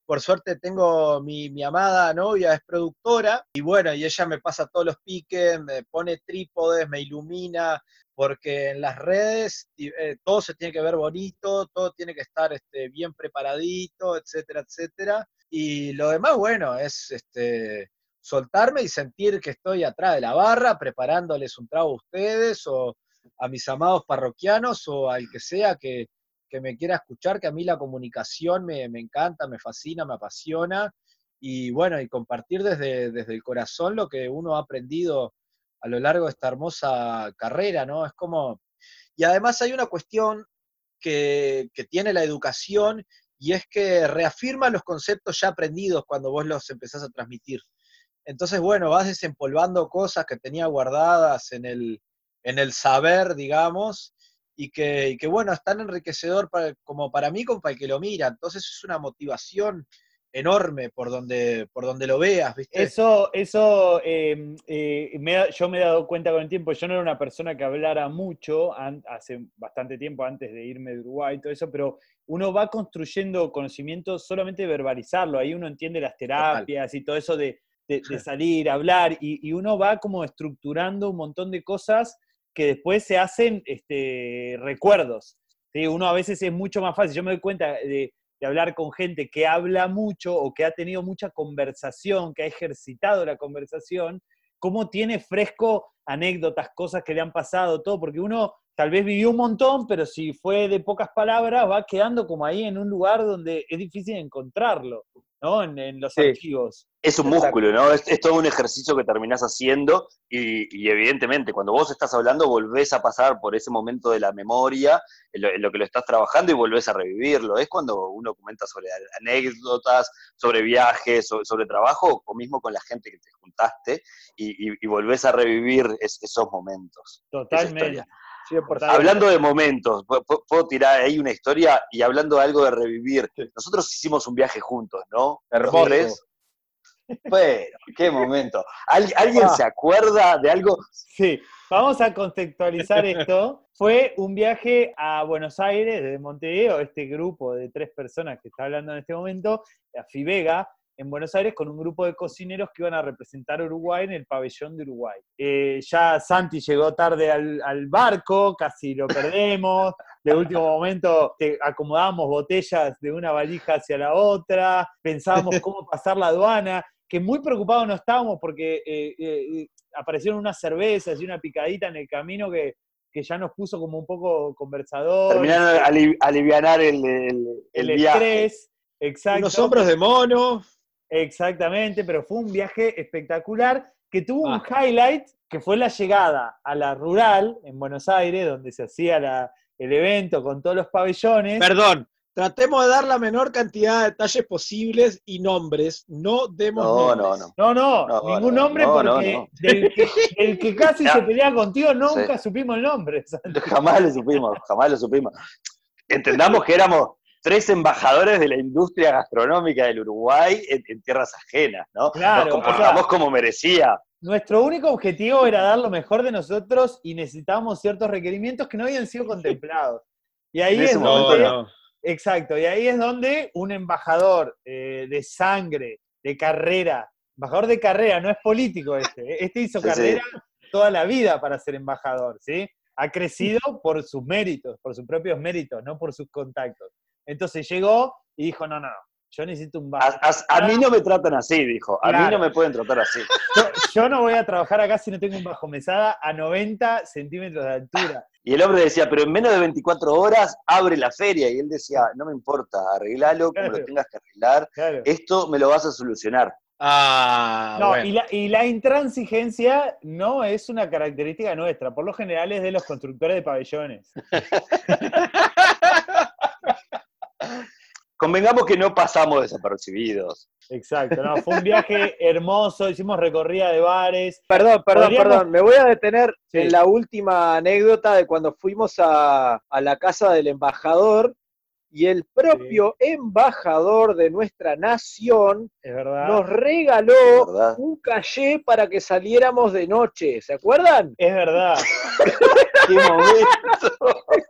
Por suerte tengo mi, amada novia, es productora, y bueno, y ella me pasa todos los piques, me pone trípodes, me ilumina, porque en las redes eh, todo se tiene que ver bonito, todo tiene que estar este, bien preparadito, etcétera, etcétera. Y lo demás, bueno, es este, soltarme y sentir que estoy atrás de la barra, preparándoles un trago a ustedes o a mis amados parroquianos o al que sea que, que me quiera escuchar, que a mí la comunicación me, me, encanta, me fascina, me apasiona, y bueno, y compartir desde, desde el corazón lo que uno ha aprendido a lo largo de esta hermosa carrera, ¿no? Es como, y además hay una cuestión que, que tiene la educación, y es que reafirma los conceptos ya aprendidos cuando vos los empezás a transmitir. Entonces, bueno, vas desempolvando cosas que tenía guardadas en el, en el saber, digamos, y que, que, bueno, es tan enriquecedor para, como para mí como para el que lo mira. Entonces es una motivación enorme por donde, por donde lo veas, ¿viste? Eso, eso eh, eh, me, yo me he dado cuenta con el tiempo, yo no era una persona que hablara mucho an, hace bastante tiempo antes de irme de Uruguay y todo eso, pero uno va construyendo conocimiento solamente verbalizarlo, ahí uno entiende las terapias Total. y todo eso de, de, de <laughs> salir, hablar, y, y, uno va como estructurando un montón de cosas que después se hacen este, recuerdos. ¿sí? Uno a veces es mucho más fácil, yo me doy cuenta de, de, hablar con gente que habla mucho o que ha tenido mucha conversación, que ha ejercitado la conversación, cómo tiene fresco anécdotas, cosas que le han pasado, todo, porque uno tal vez vivió un montón, pero si fue de pocas palabras, va quedando como ahí en un lugar donde es difícil encontrarlo. ¿no? En, en los sí. archivos. Es un músculo, ¿no? Es, es, todo un ejercicio que terminás haciendo y, y, evidentemente cuando vos estás hablando volvés a pasar por ese momento de la memoria, en lo, en lo, que lo estás trabajando y volvés a revivirlo. Es cuando uno comenta sobre anécdotas, sobre viajes, sobre, sobre trabajo o mismo con la gente que te juntaste y, y, y volvés a revivir es, esos momentos. Totalmente. Hablando de momentos, puedo tirar ahí una historia y hablando de algo de revivir. Nosotros hicimos un viaje juntos, ¿no? Hermoso. Bueno, qué momento. ¿Alguien ah. se acuerda de algo? Sí, vamos a contextualizar esto. Fue un viaje a Buenos Aires, desde Montevideo, este grupo de tres personas que está hablando en este momento, a Fibega, en Buenos Aires con un grupo de cocineros que iban a representar a Uruguay en el pabellón de Uruguay. Eh, ya Santi llegó tarde al, al, barco, casi lo perdemos. De último momento te acomodamos botellas de una valija hacia la otra, pensábamos cómo pasar la aduana, que muy preocupados no estábamos porque eh, eh, aparecieron unas cervezas y una picadita en el camino que, que ya nos puso como un poco conversador. Terminaron aliv alivianar el, el, el, el estrés. Exacto. Unos hombros de mono. Exactamente, pero fue un viaje espectacular que tuvo ah. un highlight que fue la llegada a la rural en Buenos Aires, donde se hacía la, el evento con todos los pabellones. Perdón, tratemos de dar la menor cantidad de detalles posibles y nombres, no demos no, nombres. No, no, no, no ningún nombre porque del que, el que <laughs> casi se pelea contigo nunca sí. supimos el nombre. Jamás lo supimos, jamás lo supimos. Entendamos que éramos tres embajadores de la industria gastronómica del Uruguay en, en tierras ajenas, ¿no? Claro, Nos comportamos o sea, como merecía. Nuestro único objetivo era dar lo mejor de nosotros y necesitábamos ciertos requerimientos que no habían sido contemplados. Y ahí es donde, no, no. exacto, y ahí es donde un embajador eh, de sangre, de carrera, embajador de carrera, no es político este, este hizo <laughs> sí, carrera sí. toda la vida para ser embajador, ¿sí? Ha crecido por sus méritos, por sus propios méritos, no por sus contactos. Entonces llegó y dijo, no, no, no, yo necesito un bajo. A, a, a, mí no me tratan así, dijo. A claro. mí no me pueden tratar así. Yo, yo, no voy a trabajar acá si no tengo un bajo mesada a 90 centímetros de altura. Y el hombre decía, pero en menos de 24 horas abre la feria. Y él decía, no me importa, arreglalo claro. como lo tengas que arreglar. Claro. Esto me lo vas a solucionar. Ah, no, bueno. y, la, y, la, intransigencia no es una característica nuestra, por lo general es de los constructores de pabellones. <laughs> convengamos que no pasamos desapercibidos. Exacto, no, fue un viaje <laughs> hermoso, hicimos recorrida de bares. Perdón, perdón, ¿Podríamos... perdón, me voy a detener sí. en la última anécdota de cuando fuimos a, a, la casa del embajador y el propio sí. embajador de nuestra nación nos regaló un caché para que saliéramos de noche, ¿se acuerdan? Es verdad. <laughs> Qué momento. <laughs>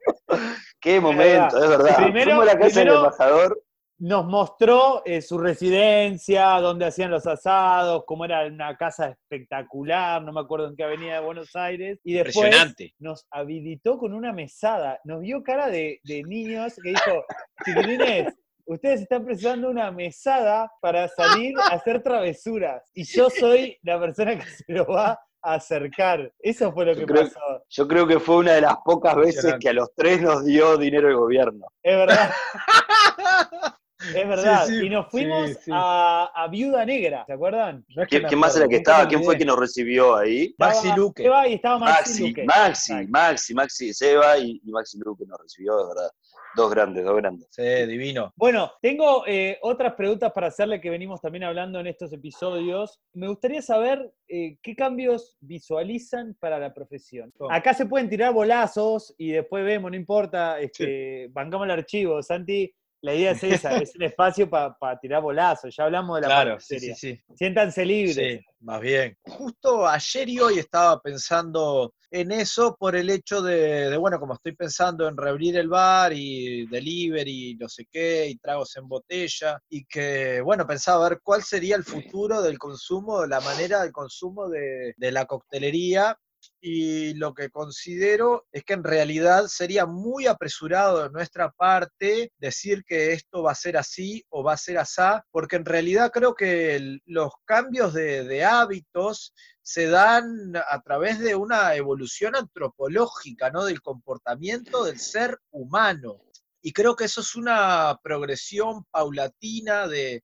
Qué momento, es verdad. Primero, Fuimos a la casa primero, del embajador. nos mostró eh, su residencia, donde hacían los asados, cómo era una casa espectacular, no me acuerdo en qué avenida de Buenos Aires. Y después Impresionante. nos habilitó con una mesada. Nos vio cara de, de niños que dijo, chiquilines, ustedes están precisando una mesada para salir a hacer travesuras. Y yo soy la persona que se lo va a acercar. Eso fue lo Yo que creo- pasó. Yo creo que fue una de las pocas veces que a los tres nos dio dinero el gobierno. Es verdad. <laughs> Es verdad. Sí, sí, y nos fuimos sí, sí. A, a Viuda Negra, ¿se acuerdan? No es que ¿Quién, más era que estaba? ¿Quién fue que nos recibió ahí? Maxi Luque. Seba y estaba Maxi, Maxi, Luque. Maxi, Exacto. Maxi, Maxi, Seba y, y Maxi Luque nos recibió, de verdad. Dos grandes, dos grandes. Sí, divino. Bueno, tengo eh, otras preguntas para hacerle que venimos también hablando en estos episodios. Me gustaría saber eh, qué cambios visualizan para la profesión. Oh. Acá se pueden tirar bolazos y después vemos, no importa, este, bancamos el archivo. Santi, la idea es esa, es un espacio para tirar bolazos. Ya hablamos de la Claro, parte sí, seria. sí, sí. Siéntanse libres. Sí, más bien. Justo ayer y hoy estaba pensando en eso por el hecho de, de, bueno, como estoy pensando en reabrir el bar y delivery, no sé qué, y tragos en botella, y que, bueno, pensaba ver cuál sería el futuro del consumo, la manera del consumo de, de la coctelería y lo que considero es que en realidad sería muy apresurado de nuestra parte decir que esto va a ser así o va a ser asá, porque en realidad creo que los cambios de, de hábitos se dan a través de una evolución antropológica, ¿no? Del comportamiento del ser humano. Y creo que eso es una progresión paulatina de,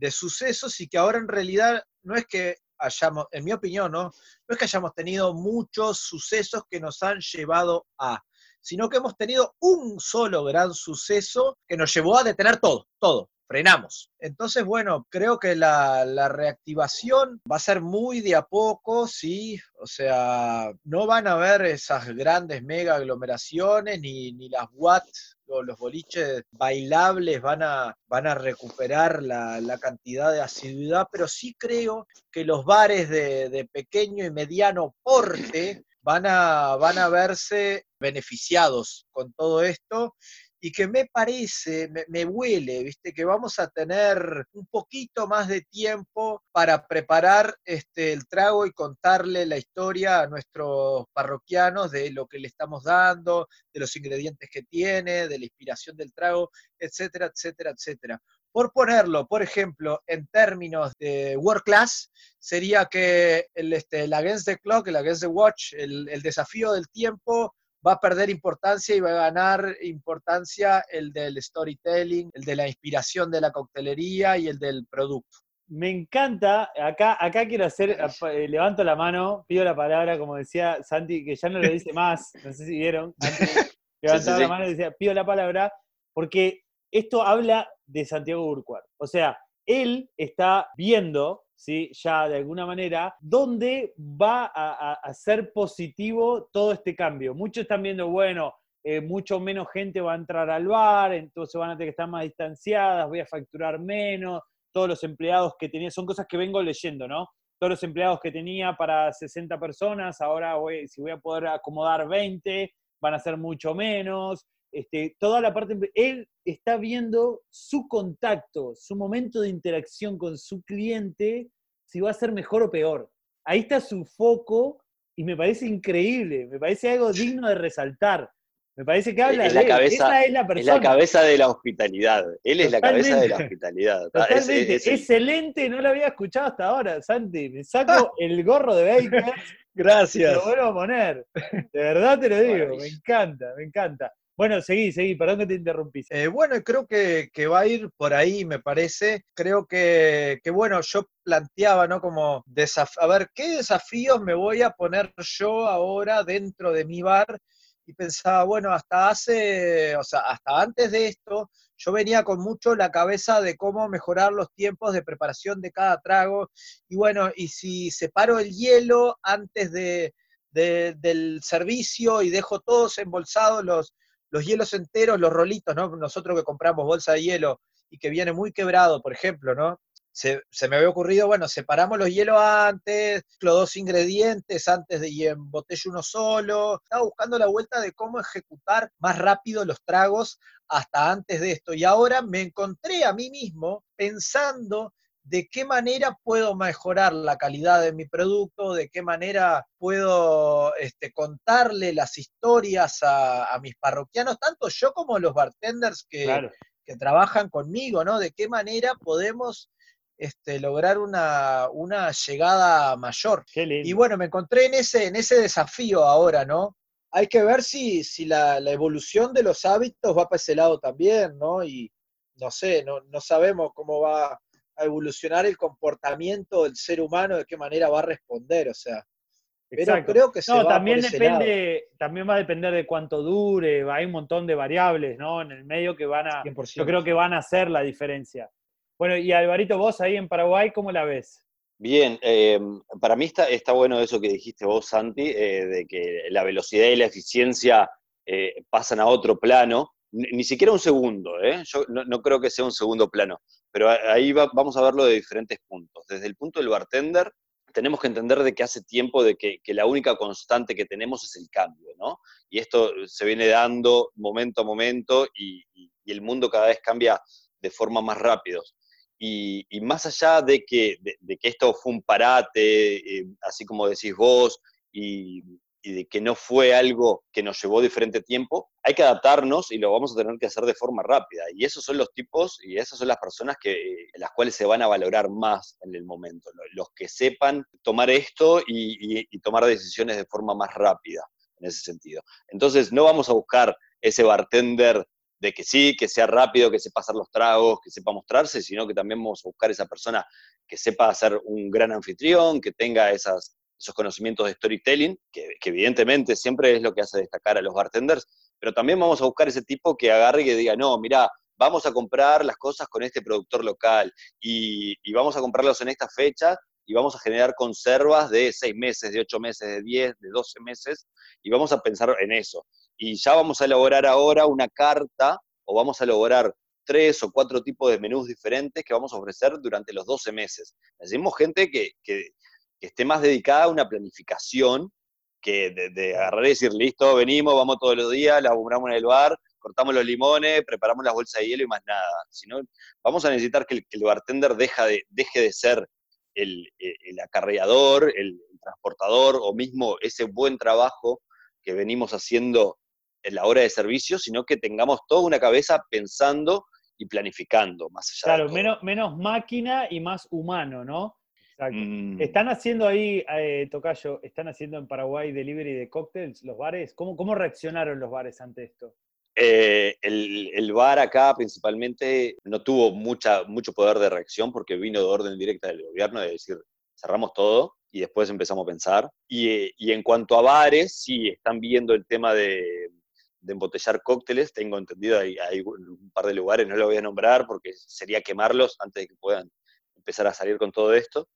de sucesos y que ahora en realidad no es que en mi opinión, ¿no? No es que hayamos tenido muchos sucesos que nos han llevado a, sino que hemos tenido un solo gran suceso que nos llevó a detener todo, todo. Frenamos. Entonces, bueno, creo que la, reactivación va a ser muy de a poco, sí. O sea, no van a haber esas grandes mega aglomeraciones ni, ni las watts los boliches bailables van a, van a recuperar la, la cantidad de asiduidad, pero sí creo que los bares de, de pequeño y mediano porte van a, van a verse beneficiados con todo esto y que me parece, me, huele, ¿viste? Que vamos a tener un poquito más de tiempo para preparar este, el trago y contarle la historia a nuestros parroquianos de lo que le estamos dando, de los ingredientes que tiene, de la inspiración del trago, etcétera, etcétera, etcétera. Por ponerlo, por ejemplo, en términos de world class, sería que el, este, el Against the Clock, el Against the Watch, el, el desafío del tiempo, va a perder importancia y va a ganar importancia el del storytelling, el de la inspiración de la coctelería y el del producto. Me encanta, acá, acá quiero hacer, eh, levanto la mano, pido la palabra, como decía Santi, que ya no lo dice más, no sé si vieron, <laughs> antes levantaba sí, sí, la mano y decía, pido la palabra, porque esto habla de Santiago Urquhart. O sea, él está viendo ¿sí? ya de alguna manera, dónde va a, ser positivo todo este cambio. Muchos están viendo, bueno, eh, mucho menos gente va a entrar al bar, entonces van a tener que estar más distanciadas, voy a facturar menos, todos los empleados que tenía, son cosas que vengo leyendo, ¿no? Todos los empleados que tenía para 60 personas, ahora si voy a poder acomodar 20, van a ser mucho menos. Este, toda la parte, él está viendo su contacto, su momento de interacción con su cliente, si va a ser mejor o peor. Ahí está su foco y me parece increíble, me parece algo digno de resaltar. Me parece que habla es de la cabeza, esa es la persona. Es la cabeza de la hospitalidad. Él es Totalmente. la cabeza de la hospitalidad. Totalmente. Es, es, Excelente, no lo había escuchado hasta ahora, Santi. Me saco <laughs> el gorro de Baker. Gracias. Lo vuelvo a poner. De verdad te lo digo, me encanta, me encanta. Bueno, seguí, seguí, perdón que te interrumpí. Eh, bueno, creo que, que, va a ir por ahí, me parece. Creo que, bueno, yo planteaba, ¿no? Como, a ver, ¿qué desafíos me voy a poner yo ahora dentro de mi bar? Y pensaba, bueno, hasta hace, o sea, hasta antes de esto, yo venía con mucho la cabeza de cómo mejorar los tiempos de preparación de cada trago. Y bueno, y si separo el hielo antes de, del servicio y dejo todos embolsados los, los hielos enteros, los rolitos, ¿no? Nosotros que compramos bolsa de hielo y que viene muy quebrado, por ejemplo, ¿no? se, me había ocurrido, bueno, separamos los hielos antes, los dos ingredientes antes de y embotello uno solo. Estaba buscando la vuelta de cómo ejecutar más rápido los tragos hasta antes de esto. Y ahora me encontré a mí mismo pensando de qué manera puedo mejorar la calidad de mi producto, de qué manera puedo este, contarle las historias a, mis parroquianos, tanto yo como los bartenders que, que trabajan conmigo, ¿no? De qué manera podemos este, lograr una, llegada mayor. Y bueno, me encontré en ese, en ese desafío ahora, ¿no? Hay que ver si, si la, evolución de los hábitos va para ese lado también, ¿no? Y no sé, no, no sabemos cómo va a evolucionar el comportamiento del ser humano, de qué manera va a responder, o sea. Pero creo que se no, también depende, también va a depender de cuánto dure, hay un montón de variables, ¿no? En el medio que van a, yo creo que van a hacer la diferencia. Bueno, y Alvarito, vos ahí en Paraguay, ¿cómo la ves? Bien, eh, para mí está, está bueno eso que dijiste vos, Santi, eh, de que la velocidad y la eficiencia eh, pasan a otro plano, ni, siquiera un segundo, yo no, creo que sea un segundo plano, pero ahí vamos a verlo de diferentes puntos. Desde el punto del bartender, tenemos que entender de que hace tiempo de que, la única constante que tenemos es el cambio, ¿no? Y esto se viene dando momento a momento y, el mundo cada vez cambia de forma más rápida. Y, más allá de que, de, que, esto fue un parate, eh, así como decís vos, y, de que no fue algo que nos llevó diferente tiempo, hay que adaptarnos y lo vamos a tener que hacer de forma rápida. Y esos son los tipos y esas son las personas que, las cuales se van a valorar más en el momento, los que sepan tomar esto y, y tomar decisiones de forma más rápida en ese sentido. Entonces, no vamos a buscar ese bartender de que sí, que sea rápido, que sepa hacer los tragos, que sepa mostrarse, sino que también vamos a buscar esa persona que sepa ser un gran anfitrión, que tenga esas, esos conocimientos de storytelling, que, evidentemente siempre es lo que hace destacar a los bartenders, pero también vamos a buscar ese tipo que agarre y que diga, no, mira, vamos a comprar las cosas con este productor local y, vamos a comprarlos en esta fecha y vamos a generar conservas de seis meses, de ocho meses, de diez, de doce meses, y vamos a pensar en eso y ya vamos a elaborar ahora una carta o vamos a elaborar tres o cuatro tipos de menús diferentes que vamos a ofrecer durante los 12 meses. Necesitamos gente que, esté más dedicada a una planificación que de, agarrar y decir, listo, venimos, vamos todos los días, la en el bar, cortamos los limones, preparamos las bolsas de hielo y más nada. Sino, vamos a necesitar que el, bartender deja de, deje de ser el, el acarreador, el transportador o mismo ese buen trabajo que venimos haciendo en la hora de servicio, sino que tengamos toda una cabeza pensando y planificando más allá. Claro, menos, menos máquina y más humano, ¿no? Exacto. Mm. Están haciendo ahí, eh, Tocayo, están haciendo en Paraguay delivery de cócteles, los bares. ¿Cómo, cómo reaccionaron los bares ante esto? Eh, el, el, bar acá principalmente no tuvo mucha, mucho poder de reacción porque vino de orden directa del gobierno de decir, cerramos todo y después empezamos a pensar. Y, y en cuanto a bares, sí, están viendo el tema de, de embotellar cócteles, tengo entendido, hay, hay, un par de lugares, no lo voy a nombrar porque sería quemarlos antes de que puedan empezar a salir con todo esto.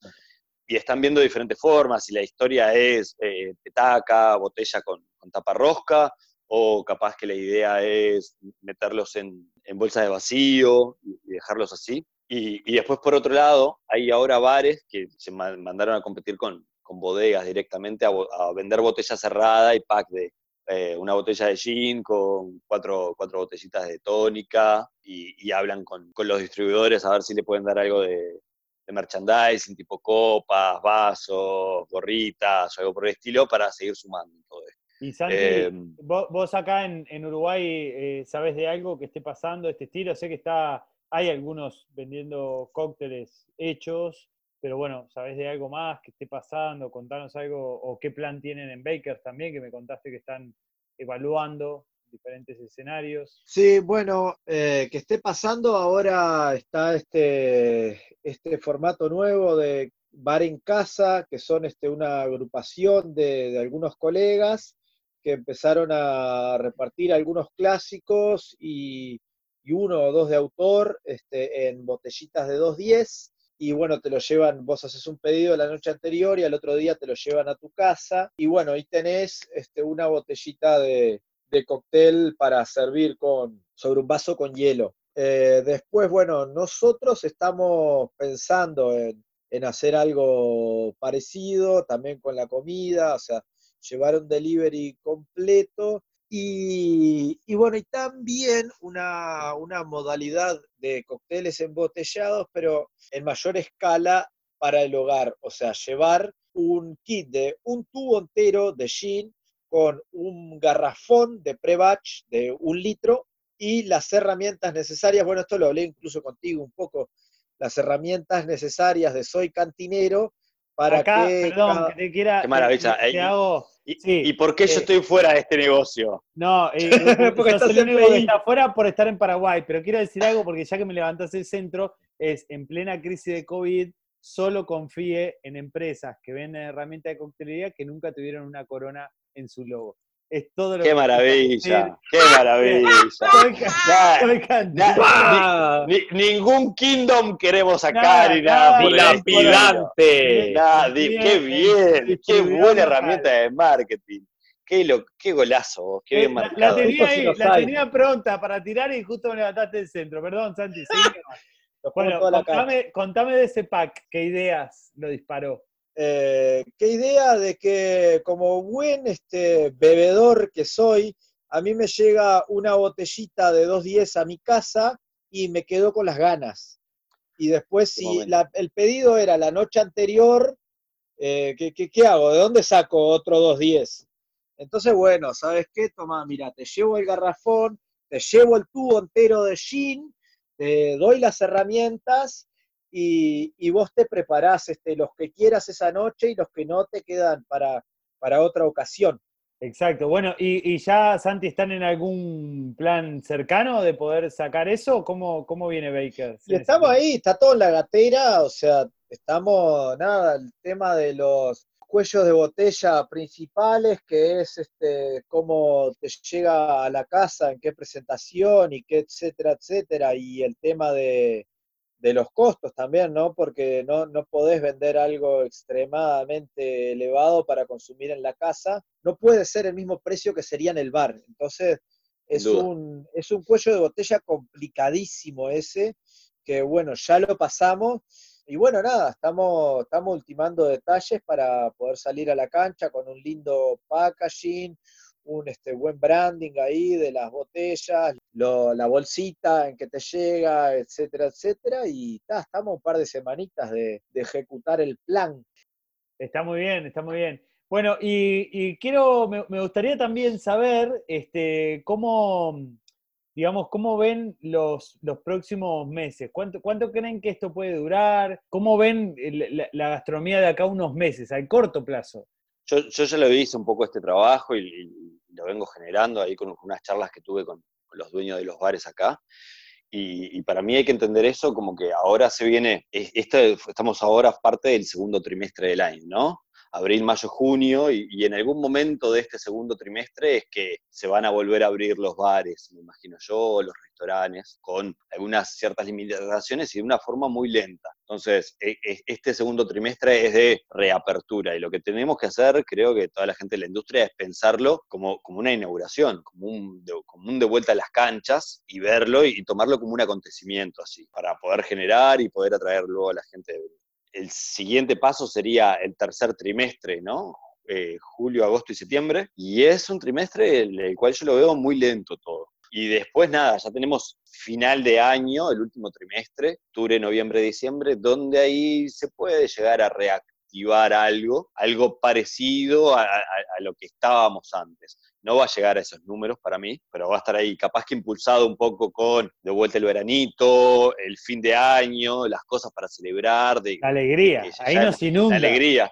Y están viendo diferentes formas, si la historia es eh, petaca, botella con, con, tapa rosca, o capaz que la idea es meterlos en, en bolsas de vacío y, dejarlos así. Y, y, después, por otro lado, hay ahora bares que se mandaron a competir con, con bodegas directamente a, a vender botella cerrada y pack de, eh, una botella de gin con cuatro, cuatro botellitas de tónica y, hablan con, con, los distribuidores a ver si le pueden dar algo de, de merchandising, tipo copas, vasos, gorritas o algo por el estilo para seguir sumando todo esto. Y Santi, eh, vos, acá en, en Uruguay eh, sabes de algo que esté pasando de este estilo, sé que está, hay algunos vendiendo cócteles hechos, pero bueno, ¿sabés de algo más que esté pasando? Contanos algo, o qué plan tienen en Bakers también, que me contaste que están evaluando diferentes escenarios. Sí, bueno, eh, que esté pasando ahora está este, este formato nuevo de bar en casa, que son este, una agrupación de, algunos colegas que empezaron a repartir algunos clásicos y, y uno o dos de autor este, en botellitas de 2.10 y bueno, te lo llevan, vos haces un pedido la noche anterior y al otro día te lo llevan a tu casa y bueno, ahí tenés este, una botellita de, de cóctel para servir con, sobre un vaso con hielo. Eh, después, bueno, nosotros estamos pensando en, en hacer algo parecido, también con la comida, o sea, llevar un delivery completo. Y, y bueno, y también una, una modalidad de cócteles embotellados, pero en mayor escala para el hogar, o sea, llevar un kit de un tubo entero de gin con un garrafón de pre-batch de un litro y las herramientas necesarias, bueno, esto lo hablé incluso contigo un poco, las herramientas necesarias de Soy Cantinero para Acá, que... perdón, cada- que te quiera. Qué maravilla. te- te Eh, hago- ¿Y, Sí. y por qué yo Eh, estoy fuera de este negocio? No, <laughs> eh, Porque yo estás soy el en único que PI. está afuera por estar en Paraguay, pero quiero decir algo porque ya que me levantas el centro, es en plena crisis de COVID, solo confíe en empresas que venden herramientas de coctelería que nunca tuvieron una corona en su logo. Es todo lo ¡Qué que maravilla! ¡Qué maravilla! Nah, soy cantinero. nah, ni- ni- ningún kingdom queremos sacar Nada, y nada. Dilapidante. Nah, di- Bien, ¡Qué bien! ¡Qué buena herramienta de marketing! ¡Qué, lo, qué golazo! vos, ¡Qué Eh, bien la, la marcado! tenía Justo si ahí, la hay. tenía pronta para tirar y justo me levantaste el centro. Perdón, Santi. <laughs> Bueno, la contame, contame de ese pack, qué ideas lo disparó. Eh, qué idea de que como buen este, bebedor que soy, a mí me llega una botellita de 2.10 a mi casa y me quedo con las ganas. Y después, si la- el pedido era la noche anterior, eh, ¿qué, qué, qué hago? ¿De dónde saco otro 2.10? Entonces, bueno, ¿sabes qué? Toma, mira, te llevo el garrafón, te llevo el tubo entero de gin, te doy las herramientas y, y vos te preparás este, los que quieras esa noche y los que no te quedan para, para otra ocasión. Exacto. Bueno, ¿y, y ya, Santi, están en algún plan cercano de poder sacar eso? ¿Cómo, cómo viene Baker? Y estamos ahí, está todo en la gatera, o sea, estamos, nada, el tema de los cuellos de botella principales, que es este, cómo te llega a la casa, en qué presentación y qué, etcétera, etcétera, y el tema de, de los costos también, ¿no? Porque no, no podés vender algo extremadamente elevado para consumir en la casa, no puede ser el mismo precio que sería en el bar. Entonces, es duda. un, es un cuello de botella complicadísimo ese, que bueno, ya lo pasamos. Y bueno, nada, estamos, estamos ultimando detalles para poder salir a la cancha con un lindo packaging, un este, buen branding ahí de las botellas, la bolsita en que te llega, etcétera, etcétera. Y ta, estamos un par de semanitas de, ejecutar el plan. Está muy bien, está muy bien. Bueno, y, quiero, me, me gustaría también saber este, cómo, digamos, cómo ven los, los próximos meses. ¿Cuánto, ¿Cuánto creen que esto puede durar? ¿Cómo ven la, la gastronomía de acá unos meses, al corto plazo? Yo, ya lo hice un poco este trabajo y, lo vengo generando ahí con unas charlas que tuve con, los dueños de los bares acá. Y, para mí hay que entender eso como que ahora se viene, es- este, estamos ahora parte del segundo trimestre del año, ¿no? Abril, mayo, junio, y, y en algún momento de este segundo trimestre es que se van a volver a abrir los bares, me imagino yo, los restaurantes, con algunas ciertas limitaciones y de una forma muy lenta. Entonces, e- e- este segundo trimestre es de reapertura y lo que tenemos que hacer, creo que toda la gente de la industria, es pensarlo como, como una inauguración, como un, de, como un de vuelta a las canchas y verlo y, tomarlo como un acontecimiento así, para poder generar y poder atraer luego a la gente de. El siguiente paso sería el tercer trimestre, ¿no? Eh, julio, agosto y septiembre, y es un trimestre el, el cual yo lo veo muy lento todo. Y después nada, ya tenemos final de año, el último trimestre, octubre, noviembre, diciembre, donde ahí se puede llegar a reactivar algo, algo parecido a, lo que estábamos antes. No va a llegar a esos números para mí, pero va a estar ahí, capaz que impulsado un poco con de vuelta el veranito, el fin de año, las cosas para celebrar, de, La alegría, que ya ahí nos inunda. la alegría,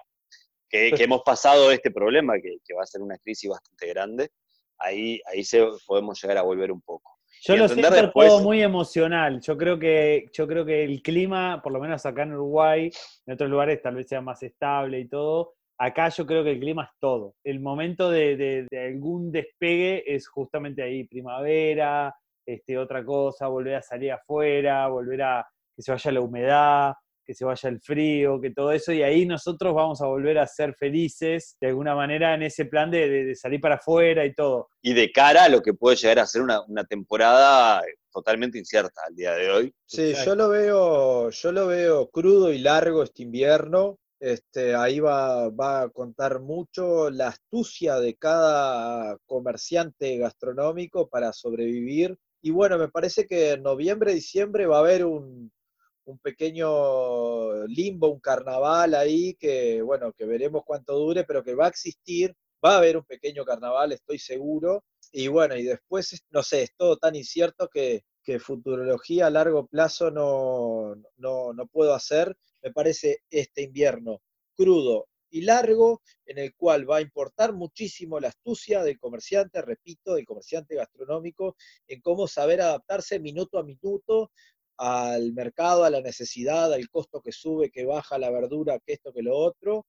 que, que hemos pasado este problema, que, que va a ser una crisis bastante grande, ahí, ahí se, podemos llegar a volver un poco. Yo lo siento después- todo muy emocional. Yo creo que, yo creo que el clima, por lo menos acá en Uruguay, en otros lugares tal vez sea más estable y todo. Acá yo creo que el clima es todo. El momento de, de- de algún despegue es justamente ahí, primavera, este, otra cosa, volver a salir afuera, volver a que se vaya la humedad. que se vaya el frío, que todo eso, y ahí nosotros vamos a volver a ser felices de alguna manera en ese plan de, de- de salir para afuera y todo. Y de cara a lo que puede llegar a ser una, una temporada totalmente incierta al día de hoy. Sí, Exacto. yo lo veo, yo lo veo crudo y largo este invierno. Este, ahí va, va a contar mucho la astucia de cada comerciante gastronómico para sobrevivir. Y bueno, me parece que en noviembre, diciembre va a haber un, pequeño limbo, un carnaval ahí que, bueno, que veremos cuánto dure, pero que va a existir. Va a haber un pequeño carnaval, estoy seguro. Y bueno, y después, es- no sé, es todo tan incierto que, que futurología a largo plazo no, no, no puedo hacer. Me parece este invierno crudo y largo, en el cual va a importar muchísimo la astucia del comerciante, repito, del comerciante gastronómico, en cómo saber adaptarse minuto a minuto al mercado, a la necesidad, al costo que sube, que baja la verdura, que esto, que lo otro.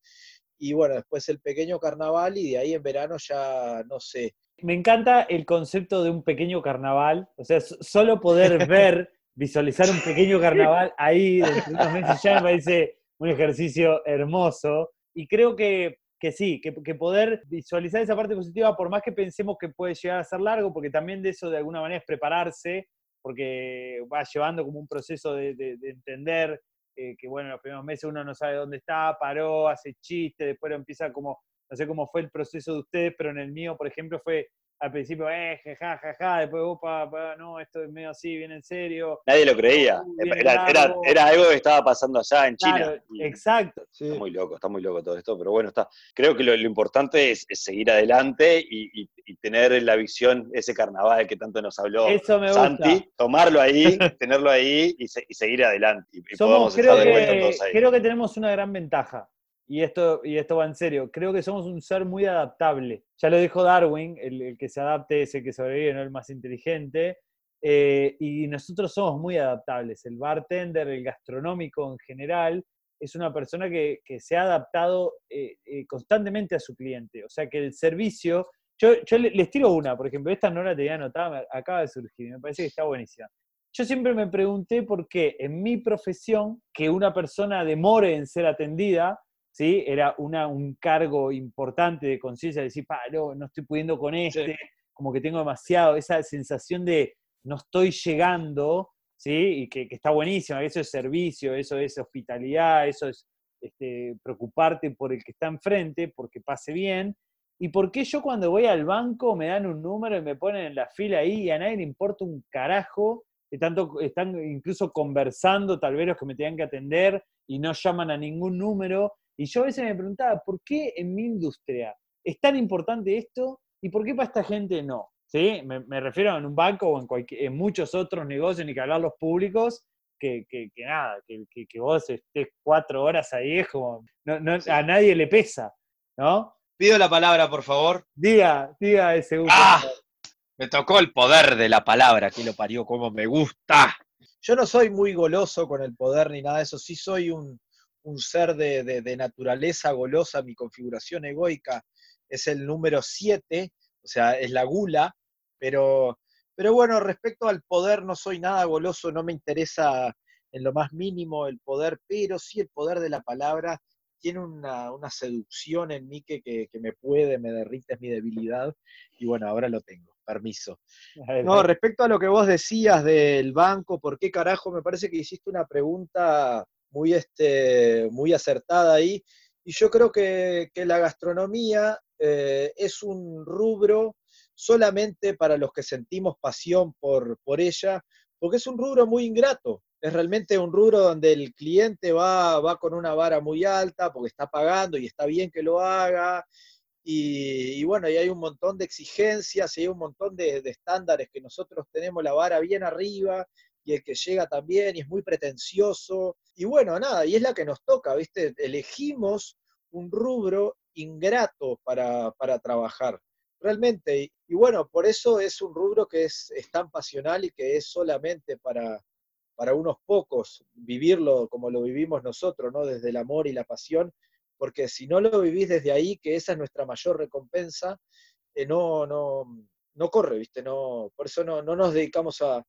Y bueno, después el pequeño carnaval y de ahí en verano ya no sé, Me encanta el concepto de un pequeño carnaval, o sea, so- solo poder <laughs> ver, visualizar un pequeño carnaval ahí unos meses ya me parece un ejercicio hermoso. Y creo que, que sí, que, poder visualizar esa parte positiva, por más que pensemos que puede llegar a ser largo, porque también de eso de alguna manera es prepararse, porque va llevando como un proceso de, de- de entender eh, que, bueno, los primeros meses uno no sabe dónde está, paró, hace chiste, después empieza como, no sé cómo fue el proceso de ustedes, pero en el mío, por ejemplo, fue al principio, eh, ja, ja, ja, después, opa, pa, no, esto es medio así, bien en serio. Nadie lo creía. Bien Era, era- largo. era algo que estaba pasando allá en China. Claro, Y exacto. Sí. Está muy loco, está muy loco todo esto, pero bueno, está. Creo que lo, lo importante es, es seguir adelante y, y- y tener la visión, ese carnaval que tanto nos habló Eso me gusta. Santi, tomarlo ahí, <laughs> tenerlo ahí y, se- y seguir adelante. Y, y Somos, podamos creo estar de vuelta que, todos ahí. creo que tenemos una gran ventaja. Y esto, y esto va en serio. Creo que somos un ser muy adaptable. Ya lo dijo Darwin, el, que se adapte es el que sobrevive, no el más inteligente. Eh, y nosotros somos muy adaptables. El bartender, el gastronómico en general, es una persona que, se ha adaptado eh, eh, constantemente a su cliente. O sea que el servicio. Yo, yo le- les tiro una, por ejemplo, esta no la tenía anotada, acaba de surgir, me parece que está buenísima. Yo siempre me pregunté por qué en mi profesión que una persona demore en ser atendida, ¿sí? Era una, un cargo importante de conciencia, de decir, no, no estoy pudiendo con este, como que tengo demasiado, esa sensación de no estoy llegando, ¿sí? Y que, que está buenísima, que eso es servicio, eso es hospitalidad, eso es este, preocuparte por el que está enfrente, porque pase bien. ¿Y por qué yo cuando voy al banco me dan un número y me ponen en la fila ahí y a nadie le importa un carajo? que tanto están incluso conversando, tal vez los que me tengan que atender, y no llaman a ningún número. Y yo a veces me preguntaba, ¿por qué en mi industria es tan importante esto y por qué para esta gente no? ¿Sí? Me, me refiero en un banco o en, cualquier- en muchos otros negocios, ni que hablar los públicos, que, que- que nada, que, que- que vos estés cuatro horas ahí es como, no- no- a nadie le pesa, ¿no? Pido la palabra, por favor. Diga, diga ese gusto. ¡Ah! Me tocó el poder de la palabra, que lo parió como me gusta. Yo no soy muy goloso con el poder ni nada de eso, sí soy un, un ser de, de- de naturaleza golosa, mi configuración egoica es el número 7, o sea, es la gula, pero, pero bueno, respecto al poder no soy nada goloso, no me interesa en lo más mínimo el poder, pero sí el poder de la palabra tiene una, una seducción en mí que, que- que me puede, me derrite, es mi debilidad, y bueno, ahora lo tengo, permiso. <laughs> No, respecto a lo que vos decías del banco, ¿por qué carajo? Me parece que hiciste una pregunta muy, este, muy acertada ahí. Y yo creo que, que la gastronomía eh, es un rubro solamente para los que sentimos pasión por, por ella, porque es un rubro muy ingrato. Es realmente un rubro donde el cliente va, va con una vara muy alta porque está pagando y está bien que lo haga. Y, bueno, y hay un montón de exigencias y hay un montón de, de estándares que nosotros tenemos la vara bien arriba y el que llega también y es muy pretencioso. Y bueno, nada, y es la que nos toca, ¿viste? Elegimos un rubro ingrato para, para trabajar, realmente. Y, bueno, por eso es un rubro que es, es tan pasional y que es solamente para, para unos pocos vivirlo como lo vivimos nosotros, ¿no? Desde el amor y la pasión, porque si no lo vivís desde ahí, que esa es nuestra mayor recompensa, eh, no, no, no corre, ¿viste? No, por eso no, no nos dedicamos a,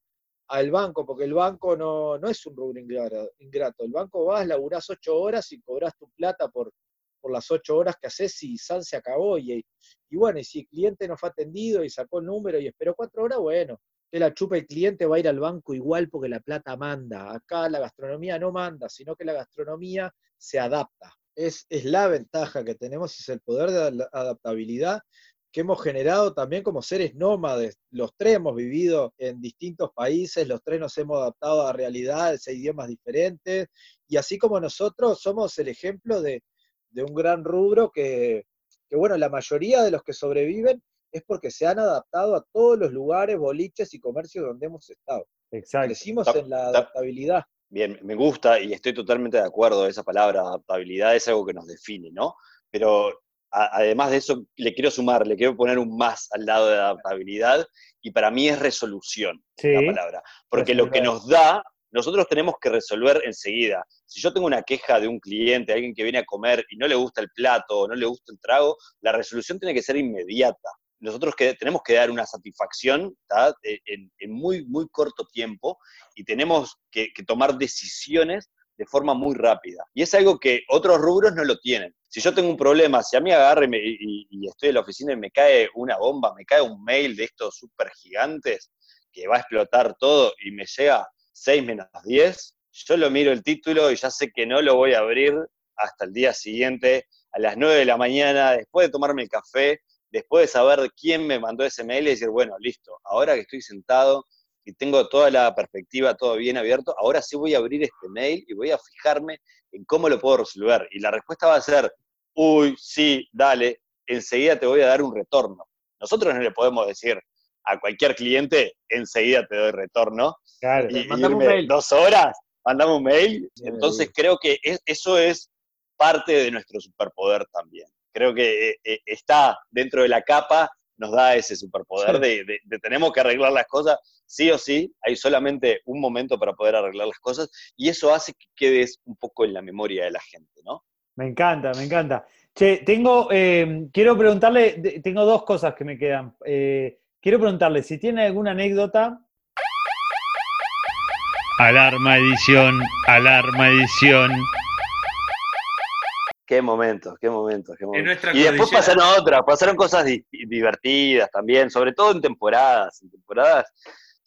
al banco, porque el banco no, no es un rubro ingra- ingrato. El banco vas, laburás ocho horas y cobrás tu plata por, por las ocho horas que haces y San se acabó. Y, y bueno, y si el cliente no fue atendido y sacó el número y esperó cuatro horas, bueno, te la chupa el cliente, va a ir al banco igual porque la plata manda. Acá la gastronomía no manda, sino que la gastronomía se adapta. Es, es la ventaja que tenemos, es el poder de adaptabilidad que hemos generado también como seres nómades. Los tres hemos vivido en distintos países, los tres nos hemos adaptado a realidades e idiomas diferentes, y así como nosotros somos el ejemplo de, de un gran rubro que, que, bueno, la mayoría de los que sobreviven es porque se han adaptado a todos los lugares, boliches y comercios donde hemos estado. Exacto. Crecimos en la ta- adaptabilidad. Bien, me gusta y estoy totalmente de acuerdo. Esa palabra adaptabilidad es algo que nos define, ¿no? Pero a- además de eso, le quiero sumar, le quiero poner un más al lado de adaptabilidad y para mí es resolución Sí. la palabra. Porque lo que nos da, nosotros tenemos que resolver enseguida. Si yo tengo una queja de un cliente, alguien que viene a comer y no le gusta el plato o no le gusta el trago, la resolución tiene que ser inmediata. Nosotros que, tenemos que dar una satisfacción ¿tá? E- en, en muy, muy corto tiempo y tenemos que, que tomar decisiones de forma muy rápida. Y es algo que otros rubros no lo tienen. Si yo tengo un problema, si a mí agarre y, me- y- y estoy en la oficina y me cae una bomba, me cae un mail de estos súper gigantes que va a explotar todo y me llega 6 menos 10, yo lo miro el título y ya sé que no lo voy a abrir hasta el día siguiente, a las 9 de la mañana, después de tomarme el café, después de saber quién me mandó ese mail y decir, bueno, listo, ahora que estoy sentado y tengo toda la perspectiva, todo bien abierto, ahora sí voy a abrir este mail y voy a fijarme en cómo lo puedo resolver. Y la respuesta va a ser, uy, sí, dale, enseguida te voy a dar un retorno. Nosotros no le podemos decir a cualquier cliente, enseguida te doy retorno, Claro. y, mandame un mail. dos horas, mandame un mail. Entonces creo que es- eso es parte de nuestro superpoder también. Creo que eh, eh, está dentro de la capa, nos da ese superpoder Sí. de, de- de tenemos que arreglar las cosas, sí o sí, hay solamente un momento para poder arreglar las cosas, y eso hace que quedes un poco en la memoria de la gente, ¿no? Me encanta, me encanta. Che, tengo, eh, quiero preguntarle, tengo dos cosas que me quedan. Eh, quiero preguntarle si tiene alguna anécdota. Alarma edición, alarma edición. Qué momentos, qué momentos, qué momentos. Y después cordillera. pasaron otras, pasaron cosas di- divertidas también, sobre todo en temporadas. En temporadas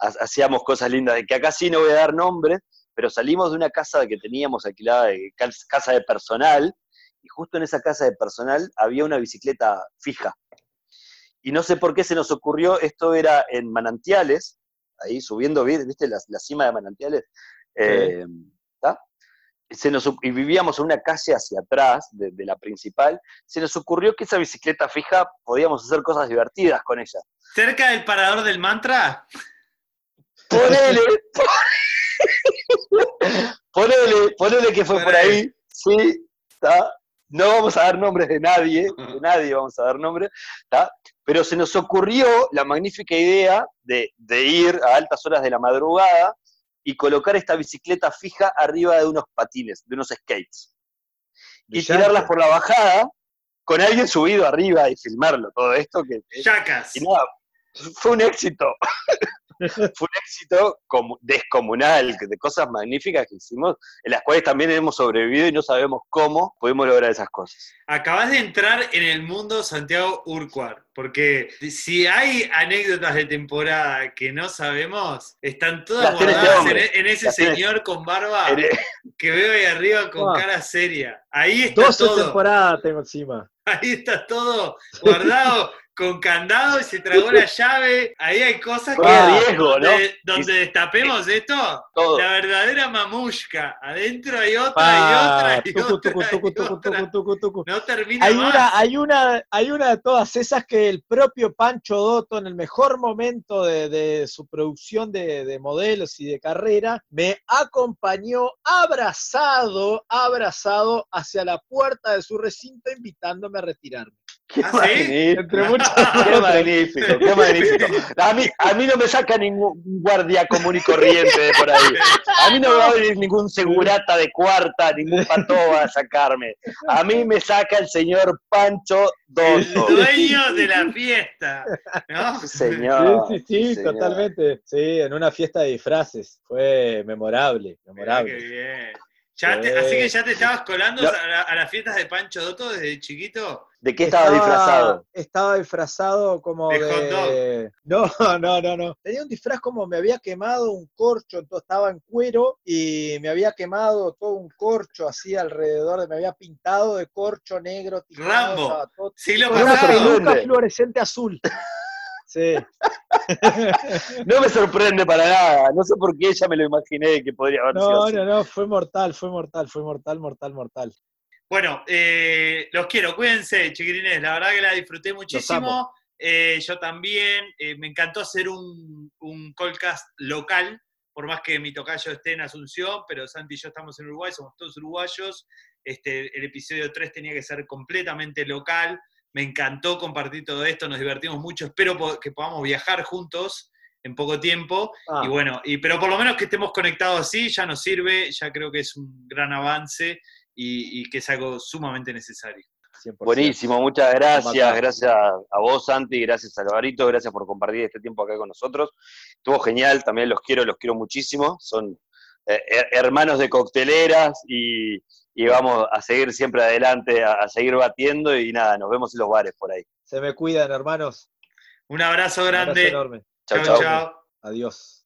ha- hacíamos cosas lindas, que acá sí no voy a dar nombres, pero salimos de una casa que teníamos alquilada, de casa de personal, y justo en esa casa de personal había una bicicleta fija. Y no sé por qué se nos ocurrió, esto era en Manantiales, ahí subiendo, vi- ¿viste la, la cima de Manantiales? Eh, ¿tá? Se nos, y vivíamos en una calle hacia atrás de, de la principal, se nos ocurrió que esa bicicleta fija podíamos hacer cosas divertidas con ella. Cerca del parador del mantra, Ponele, <laughs> ponele, ponele que fue por ahí, sí, ¿tá? No vamos a dar nombres de nadie, de nadie vamos a dar nombres, ¿tá? Pero se nos ocurrió la magnífica idea de, de ir a altas horas de la madrugada y colocar esta bicicleta fija arriba de unos patines, de unos skates. Y Brillante. tirarlas por la bajada con alguien subido arriba y filmarlo, todo esto que yacas. y nada, fue un éxito. <laughs> <laughs> fue un éxito como- descomunal, de cosas magníficas que hicimos, en las cuales también hemos sobrevivido y no sabemos cómo pudimos lograr esas cosas. Acabas de entrar en el mundo Santiago Urquhart, porque si hay anécdotas de temporada que no sabemos, están todas Las tiene este guardadas en, hombre. en ese señor con barba Eh, que veo ahí arriba con Ah. cara seria. Ahí está 12 todo. temporadas tengo encima. Ahí está todo guardado <laughs> con candado y se tragó la <laughs> llave. Ahí hay cosas que riesgo, ¿no? donde, donde destapemos esto, Todo. la verdadera mamushka. Adentro hay otra Pa, y otra. No termina Hay más. una, hay, una, hay una de todas esas que el propio Pancho Dotto, en el mejor momento de, de su producción de, de modelos y de carrera, me acompañó abrazado, abrazado hacia la puerta de su recinto, invitándome a retirarme. Qué ¿Ah, sí? magnífico. Entre Qué <laughs> magnífico, qué magnífico. A mí, a mí no me saca ningún guardia común y corriente de por ahí. A mí no me va a venir ningún segurata de cuarta, ningún patoba a sacarme. A mí me saca el señor Pancho El Dotto. dueño de la fiesta. Señor. Sí, sí, sí, señor. totalmente. Sí, en una fiesta de disfraces. Fue memorable, memorable. qué bien. Ya te- Sí. así que ya te estabas colando No. a, la- a las fiestas de Pancho Dotto desde chiquito. ¿De qué estaba disfrazado? Estaba disfrazado como De de. hot No, <laughs> no, no, no. Tenía un disfraz como me había quemado un corcho, entonces estaba en cuero y me había quemado todo un corcho así alrededor, de, me había pintado de corcho negro. tintado, Rambo. todo- Siglo Una se pasado. sorprende. peluca fluorescente azul. Sí. <laughs> No me sorprende para nada. No sé por qué ella me lo imaginé que podría haber sido No, no, no, fue mortal, fue mortal, fue mortal, mortal, mortal. Bueno, eh, los quiero, cuídense, chiquirines. La verdad que la disfruté muchísimo. Eh, yo también. Eh, me encantó hacer un, un callcast local, por más que mi tocayo esté en Asunción, pero Santi y yo estamos en Uruguay, somos todos uruguayos. Este, el episodio 3 tenía que ser completamente local. Me encantó compartir todo esto, nos divertimos mucho. Espero que podamos viajar juntos en poco tiempo. Ah, Y bueno, y, pero por lo menos que estemos conectados así ya nos sirve, ya creo que es un gran avance y, y que es algo sumamente necesario. 100%. Buenísimo, muchas gracias. Gracias a vos, Santi, gracias a Alvarito, gracias por compartir este tiempo acá con nosotros. Estuvo genial, también los quiero, los quiero muchísimo. Son hermanos de cocteleras y, y vamos a seguir siempre adelante, a, a seguir batiendo y nada, nos vemos en los bares por ahí. Se me cuidan, hermanos. Un abrazo Un abrazo grande. enorme. Chao. chau. chao. Adiós.